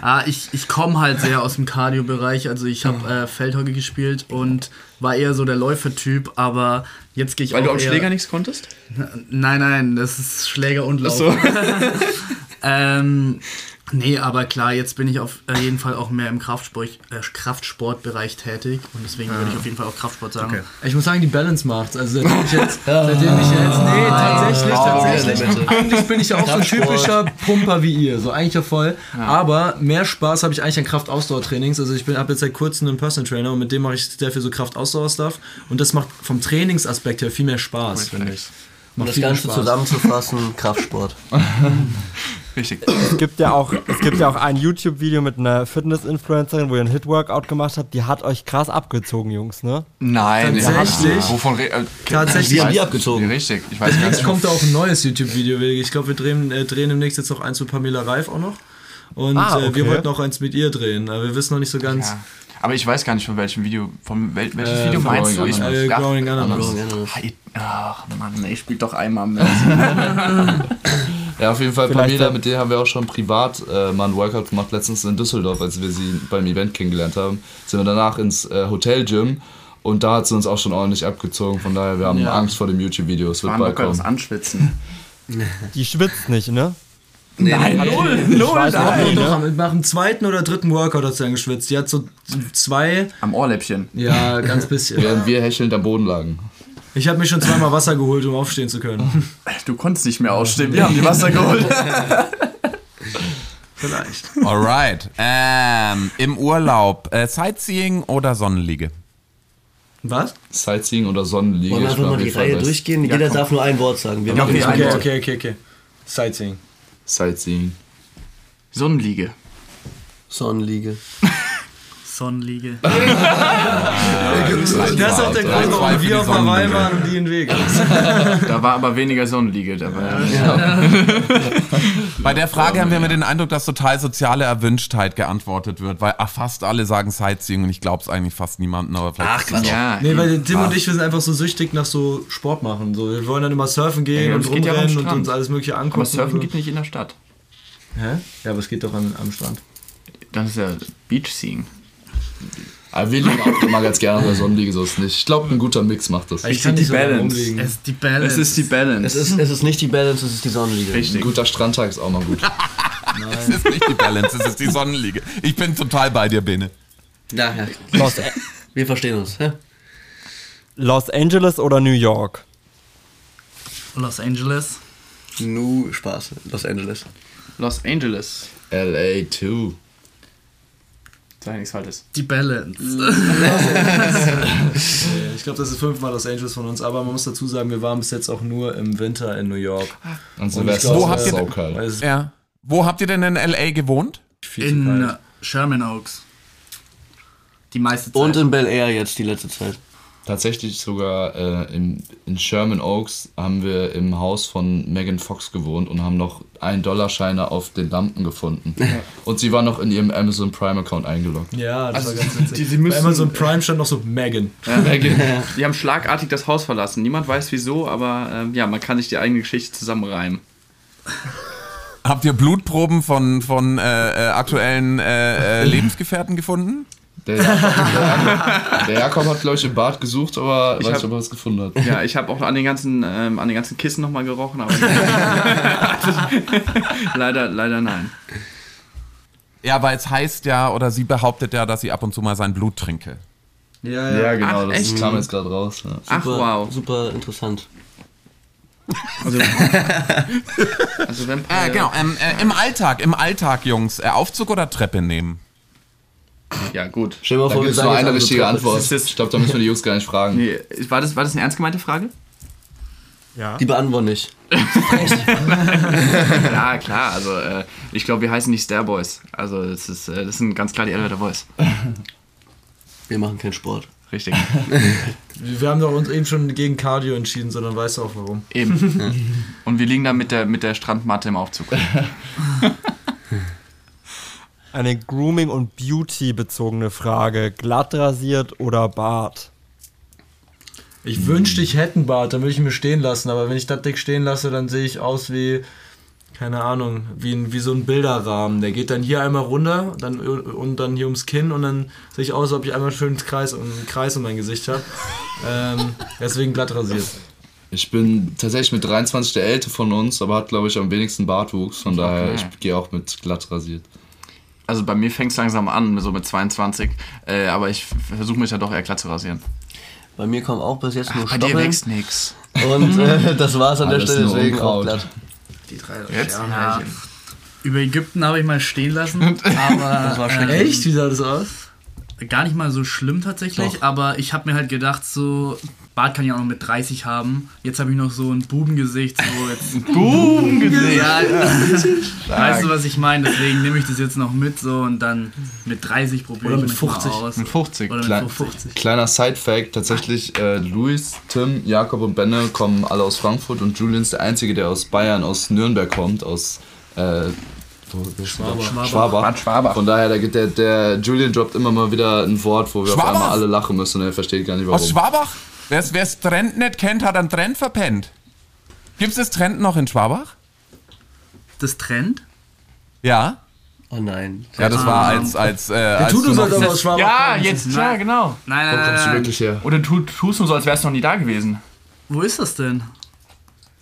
Ah, ich, ich komme halt sehr aus dem Cardio-Bereich. Also ich habe äh, Feldhockey gespielt und war eher so der Läufertyp, aber jetzt gehe ich Weil auch du am Schläger nichts konntest? Nein, nein, das ist Schläger und Lauf. so. ähm, nee, aber klar, jetzt bin ich auf äh, jeden Fall auch mehr im Kraftsport, äh, Kraftsportbereich tätig und deswegen würde ich auf jeden Fall auch Kraftsport sagen. Okay. Ich muss sagen, die Balance macht's. Also seitdem ich jetzt, seitdem ich jetzt, nee, tatsächlich, tatsächlich. Eigentlich bin ich ja auch so ein typischer Pumper wie ihr, so eigentlich ja voll. Aber mehr Spaß habe ich eigentlich an Kraft-Ausdauer-Trainings. Also ich bin habe jetzt seit kurzem einen Personal Trainer und mit dem mache ich sehr viel so Kraft-Ausdauer-Stuff und das macht vom Trainingsaspekt her viel mehr Spaß, finde ich. Um das Ganze Spaß. zusammenzufassen, Kraftsport. Richtig. Es gibt ja auch, es gibt ja auch ein YouTube-Video mit einer Fitness-Influencerin, wo ihr ein Hit-Workout gemacht habt. Die hat euch krass abgezogen, Jungs, ne? Nein, Tatsächlich? Wovon re- äh, Tatsächlich. Wir haben die abgezogen. Richtig. Ich weiß gar Jetzt kommt da auch ein neues YouTube-Video. Ich glaube, wir drehen, äh, drehen demnächst jetzt noch eins mit Pamela Reif auch noch. Und Ah, äh, wir okay. wollten auch eins mit ihr drehen, aber wir wissen noch nicht so ganz. Ja. Aber ich weiß gar nicht von welchem Video. Von wel welches Äh, Video meinst du? Growing Ich. Äh, ach, Growing Ananas. Hi- Ach Mann, ey, spielt doch einmal mit. Ja, auf jeden Fall, Vielleicht Pamela, dann- mit der haben wir auch schon privat äh, mal einen Workout gemacht, letztens in Düsseldorf, als wir sie beim Event kennengelernt haben. Sind wir danach ins äh, Hotel-Gym und da hat sie uns auch schon ordentlich abgezogen. Von daher, wir haben Ja. Angst vor dem YouTube-Video. Es wird bald locker das kommen. Anschwitzen. Die schwitzt nicht, ne? Nein, Null, null, Doch, doch, am- nach dem zweiten oder dritten Workout hat sie dann geschwitzt. Die hat so zwei, Am Ohrläppchen. ja, ganz bisschen. Während wir hechelnd am Boden lagen. Ich habe mir schon zweimal Wasser geholt, um aufstehen zu können. Du konntest nicht mehr ausstehen. Wir haben die Wasser geholt. Vielleicht. Alright. Ähm, Im Urlaub, äh, Sightseeing oder Sonnenliege? Was? Sightseeing oder Sonnenliege. Wollen wir einfach mal die Reihe durchgehen? Ja, Jeder komm. darf nur ein Wort sagen. Wir okay, Okay, Wort. okay, okay, okay. Sightseeing. Sightseeing. Sonnenliege. Sonnenliege. Sonnenliege. Das ist auch der Grund, warum wir auf Hawaii waren und die in Vegas. Da war aber weniger Sonnenliege. Da war Bei der Frage haben wir immer den Eindruck, dass total soziale Erwünschtheit geantwortet wird, weil ach, fast alle sagen Sightseeing und ich glaube es eigentlich fast niemandem, aber vielleicht Ach, Quatsch. ja. Nee, weil Tim und ich, wir sind einfach so süchtig nach so Sport machen. So, wir wollen dann immer surfen gehen Ja, und geht ja rumrennen und uns alles mögliche angucken. aber Surfen geht nicht in der Stadt. Hä? Ja, aber es geht doch an, am Strand. Das ist ja Beachseeing. Aber wir liegen auch immer ganz gerne auf der Sonnenliege, so ist nicht. Ich glaube, ein guter Mix macht das. Ich kann die nicht so Balance. rumliegen. Es ist die Balance. Es ist die Balance. Es ist, es ist nicht die Balance, es ist die Sonnenliege. Ein richtig. guter Strandtag ist auch mal gut. Es ist nicht die Balance, es ist die Sonnenliege. Ich bin total bei dir, Bene. Ja, ja. Los, Wir verstehen uns. hä? Los Angeles oder New York? Los Angeles. Nu Spaß. Los Angeles. Los Angeles. LA 2. Sag nichts Falsches. Die Balance. Ich glaube, das ist fünfmal Los Angeles von uns, aber man muss dazu sagen, wir waren bis jetzt auch nur im Winter in New York. Und ich Silvester glaub, Wo habt ist ihr so ist Ja. Wo habt ihr denn in L.A. gewohnt? In Sherman Oaks. Die meiste Zeit. Und in Bel Air jetzt die letzte Zeit. Tatsächlich sogar äh, in, in Sherman Oaks haben wir im Haus von Megan Fox gewohnt und haben noch 1-Dollar-Scheine auf den Lampen gefunden. Und sie war noch in ihrem Amazon Prime-Account eingeloggt. Ja, das Also, war ganz witzig. die- sie Bei müssen- Amazon Prime stand noch so Megan. Die haben schlagartig das Haus verlassen. Niemand weiß wieso, aber ähm, ja, man kann sich die eigene Geschichte zusammenreimen. Habt ihr Blutproben von, von äh, äh, aktuellen äh, äh, Lebensgefährten gefunden? Der Jakob, der, der Jakob hat, glaube ich, im Bad gesucht, aber Ich weiß hab- nicht, ob er was gefunden hat. Ja, ich habe auch an den ganzen, ähm, an den ganzen Kissen nochmal gerochen, aber leider, leider nein. Ja, weil es heißt ja, oder sie behauptet ja, dass sie ab und zu mal sein Blut trinke. Ja, Ja, genau, Ach, das echt? kam jetzt gerade raus. Ja. Ach Super, wow. Super interessant. Also, also wenn Äh, genau, ähm, äh, im Alltag, im Alltag, Jungs, äh, Aufzug oder Treppe nehmen? Ja, gut. Stell dir mal vor, gibt es sagen nur eine alle so richtige. Antwort. Ich glaube, da müssen wir die Jungs gar nicht fragen. Nee, war das, war das eine ernst gemeinte Frage? Ja. Die beantworten nicht. Ja, klar. Also, äh, ich glaube, wir heißen nicht Starboys. Also, das, ist, äh, das sind ganz klar die Elevator Boys. Wir machen keinen Sport. Richtig. Wir haben doch uns eben schon gegen Cardio entschieden, sondern weißt du auch warum. Eben. Und wir liegen da mit der, mit der Strandmatte im Aufzug. Eine Grooming- und Beauty-bezogene Frage. Glatt rasiert oder Bart? Ich wünschte, ich hätte einen Bart, dann würde ich ihn mir stehen lassen, aber wenn ich das dick stehen lasse, dann sehe ich aus wie, keine Ahnung, wie, ein, wie so ein Bilderrahmen. Der geht dann hier einmal runter dann, und dann hier ums Kinn und dann sehe ich aus, als ob ich einmal schön einen Kreis, einen Kreis um mein Gesicht habe. ähm, deswegen glatt rasiert. Ich bin tatsächlich mit 23 der Älteste von uns, aber hat, glaube ich, am wenigsten Bartwuchs. Von daher, ich gehe auch mit glatt rasiert. Also bei mir fängt es langsam an, so mit 22. Äh, aber ich versuche mich ja doch eher glatt zu rasieren. Bei mir kommen auch bis jetzt nur Bei dir Stoppeln. wächst nix. Und äh, das war's an der Alles Stelle, deswegen auch Unkraut. glatt. Die drei Jetzt? Ja, über Ägypten habe ich mal stehen lassen, aber war äh, Echt? Wie sah das aus? gar nicht mal so schlimm tatsächlich. Aber ich habe mir halt gedacht, so Bart kann ich auch noch mit 30 haben. Jetzt habe ich noch so ein Bubengesicht, so jetzt Bubengesicht. Ja, weißt du, was ich meine? Deswegen nehme ich das jetzt noch mit so und dann mit 30 probiere ich mit mich mal 50. aus. Mit 50. Oder mit Klein- 50. Kleiner Side-Fact: tatsächlich, äh, Luis, Tim, Jakob und Benne kommen alle aus Frankfurt und Julian ist der Einzige, der aus Bayern, aus Nürnberg kommt, aus. Äh. Schwabach. Bad Schwabach. Von daher, der, der, der Julian droppt immer mal wieder ein Wort, wo wir auf Schwabach? einmal alle lachen müssen und er versteht gar nicht warum. Aus Schwabach? Wer es Trend nicht kennt, hat einen Trend verpennt. Gibt es das Trend noch in Schwabach? Das Trend? Ja. Oh nein. Ja, das war als, als, äh, als Tu du du noch sollst aber aus Schwabach Ja, kommen. jetzt, ja, genau. Nein, Wo nein, kommst du nein, nein. wirklich her? Oder tu, tust du so, als wärst du noch nie da gewesen. Wo ist das denn?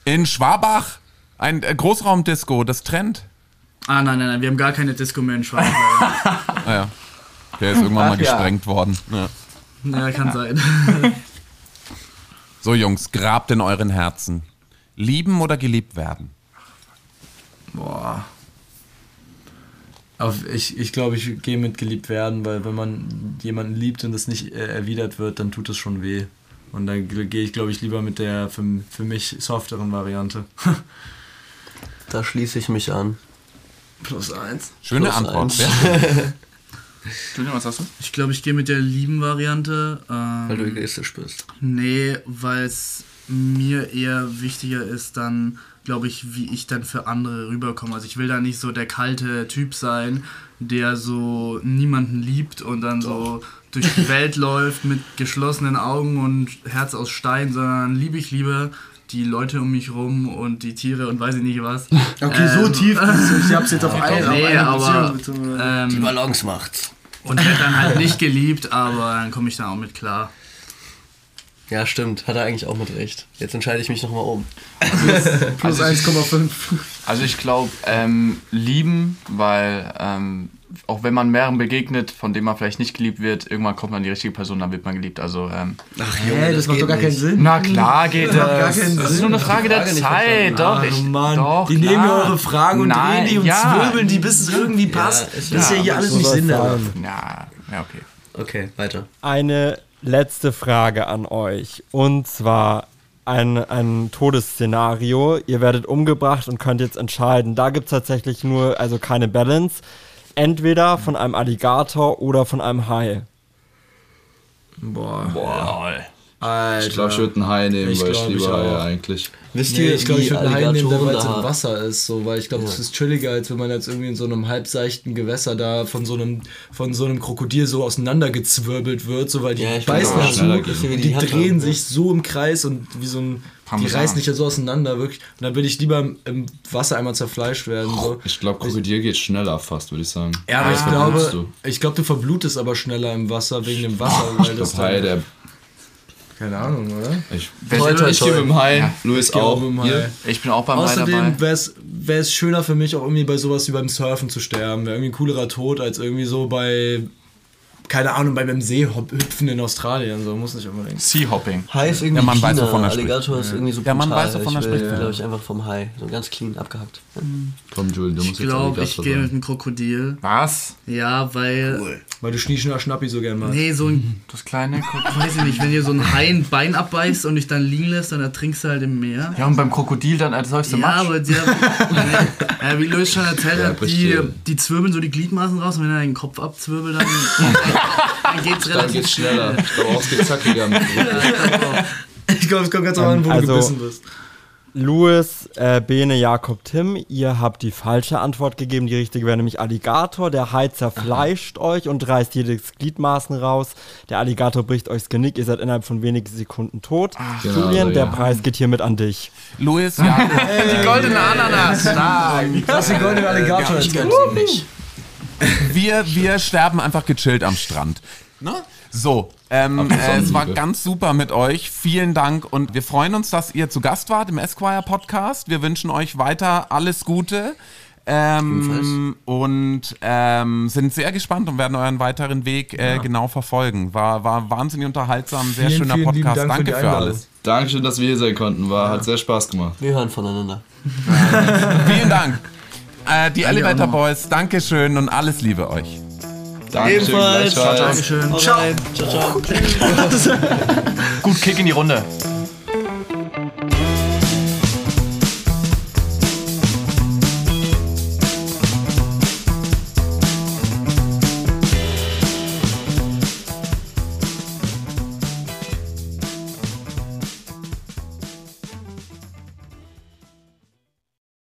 in Schwabach ein äh, Großraumdisco, das Trend. Ah, nein, nein, nein, wir haben gar keine Disco mehr in Schwabach. Ah ja. Der ist irgendwann mal Ach ja. gesprengt worden. Ja. ja, kann sein. So Jungs, grabt in euren Herzen. Lieben oder geliebt werden? Boah. Auf, ich ich glaube, ich gehe mit geliebt werden, weil wenn man jemanden liebt und das nicht äh, erwidert wird, dann tut es schon weh. Und dann ge- gehe ich, glaube ich, lieber mit der für, für mich softeren Variante. Da schließe ich mich an. Plus eins. Schöne Plus Antwort. eins. Julian, was hast du? Ich glaube, ich gehe mit der lieben Variante. Ähm, Weil du egoistisch bist. Nee, weil es mir eher wichtiger ist, dann, glaube ich, wie ich dann für andere rüberkomme. Also ich will da nicht so der kalte Typ sein, der so niemanden liebt und dann so durch die Welt läuft mit geschlossenen Augen und Herz aus Stein, sondern liebe ich lieber die Leute um mich rum und die Tiere und weiß ich nicht was. Okay, so Ähm, tief. bist du. Ich hab's jetzt auf eine, auf nee, eine aber Beziehung bezogen. Die ähm, Balance macht's. Und werde dann halt nicht geliebt, aber dann komme ich da auch mit klar. Ja, stimmt. Hat er eigentlich auch mit recht. Jetzt entscheide ich mich nochmal um. Plus 1,5. Also ich glaube, ähm, lieben, weil ähm, auch wenn man mehreren begegnet, von dem man vielleicht nicht geliebt wird, irgendwann kommt man an die richtige Person, dann wird man geliebt. Also ähm, Ach Hä, das, macht geht doch gar keinen nicht. Sinn. na klar geht macht gar das. keinen Das ist Sinn. nur eine Frage der Frage Zeit. verstanden. Doch, ich, Mann. doch, die klar. nehmen ja eure Fragen und Nein, drehen die und ja. zwirbeln die, bis es irgendwie passt. ist das ist ja ja, hier alles nicht Sinn. Ja, ja, okay. Okay, weiter. Eine letzte Frage an euch. Und zwar ein, ein Todesszenario. Ihr werdet umgebracht und könnt jetzt entscheiden. Da gibt es tatsächlich nur, also keine Balance. Entweder von einem Alligator oder von einem Hai. Boah. Boah. Alter. Ich glaube, ich würde einen Hai nehmen, Ich weil ich glaub, ich Haie auch. eigentlich. Wisst Nee, ihr, ich glaube, ich würde einen Hai nehmen, weil es im Wasser ist, so, weil ich glaube, das ist chilliger, als wenn man jetzt irgendwie in so einem halbseichten Gewässer da von so einem, von so einem Krokodil so auseinandergezwirbelt wird, so weil die Ja, beißen dazu Die die drehen haben, sich so im Kreis und wie so ein die Parmesan. reißen dich ja so auseinander, wirklich. Und dann will ich lieber im, im Wasser einmal zerfleischt werden. So. Ich glaube, Krokodil geht schneller fast, würde ich sagen. Ja, aber ich verblutest glaube, ich glaube, du verblutest aber schneller im Wasser wegen dem Wasser, weil Ich das glaube, Hai, der. keine Ahnung, oder? Ich, Toi, toi, ich gehe mit dem Hai, Ja. Luis auch auch. Hai. Ich bin auch beim Hai Außerdem wäre es schöner für mich auch irgendwie bei sowas wie beim Surfen zu sterben. Wäre irgendwie ein coolerer Tod als irgendwie so bei, keine Ahnung, bei beim Seehüpfen in Australien. So muss nicht unbedingt. Seahopping. Hai ist irgendwie Ja, man cleaner. weiß, wovon er spricht. Alligator ist irgendwie so Ja, man brutal. weiß, wovon er ich spricht, ja. glaube ich, einfach vom Hai. So ganz clean abgehackt. Komm, Julian, du Ich musst jetzt glaube, ich gehe mit einem Krokodil. Was? Ja, weil. Weil du Schnieschner Schnappi so gern magst. Nee, so ein. Das kleine Krokodil. Weiß ich nicht, wenn dir so ein Hai ein Bein abbeißt und dich dann liegen lässt, dann ertrinkst du halt im Meer. Ja, und beim Krokodil dann als solches Ja, Matsch. aber der, ja, wie Luis schon erzählt Ja, hat, die, die zwirbeln so die Gliedmaßen raus und wenn er deinen Kopf abzwirbelt, dann, dann geht's Dann relativ geht's schneller. Ich glaube, auch es geht zackiger. Ich glaube, es kommt ganz an, wo also- du gebissen bist. Louis, äh, Bene, Jakob, Tim, ihr habt die falsche Antwort gegeben. Die richtige wäre nämlich Alligator. Der Hai zerfleischt euch und reißt jedes Gliedmaßen raus. Der Alligator bricht euch das Genick. Ihr seid innerhalb von wenigen Sekunden tot. Genau, Julian, so, der ja. Preis geht hiermit an dich. Luis, ja. Die goldene Ananas. Stark. Das ist die goldene Alligator. Ich gönn's ihm nicht. Wir, wir sterben einfach gechillt am Strand. Ne? So, ähm, äh, es war ganz super mit euch. Vielen Dank und wir freuen uns, dass ihr zu Gast wart im Esquire Podcast. Wir wünschen euch weiter alles Gute. Ähm, und ähm, sind sehr gespannt und werden euren weiteren Weg äh, genau verfolgen. War, war wahnsinnig unterhaltsam, sehr Vielen, schöner vielen Podcast. Dank für Danke für, Einladung. alles. Dankeschön, dass wir hier sein konnten. War, Hat sehr Spaß gemacht. Wir hören voneinander. Vielen Dank. Äh, die Elevator Boys, Dankeschön und alles Liebe euch. Dankeschön, Ebenfalls. gleichfalls. Dankeschön. Ciao. Ciao, ciao. Gut Kick in die Runde.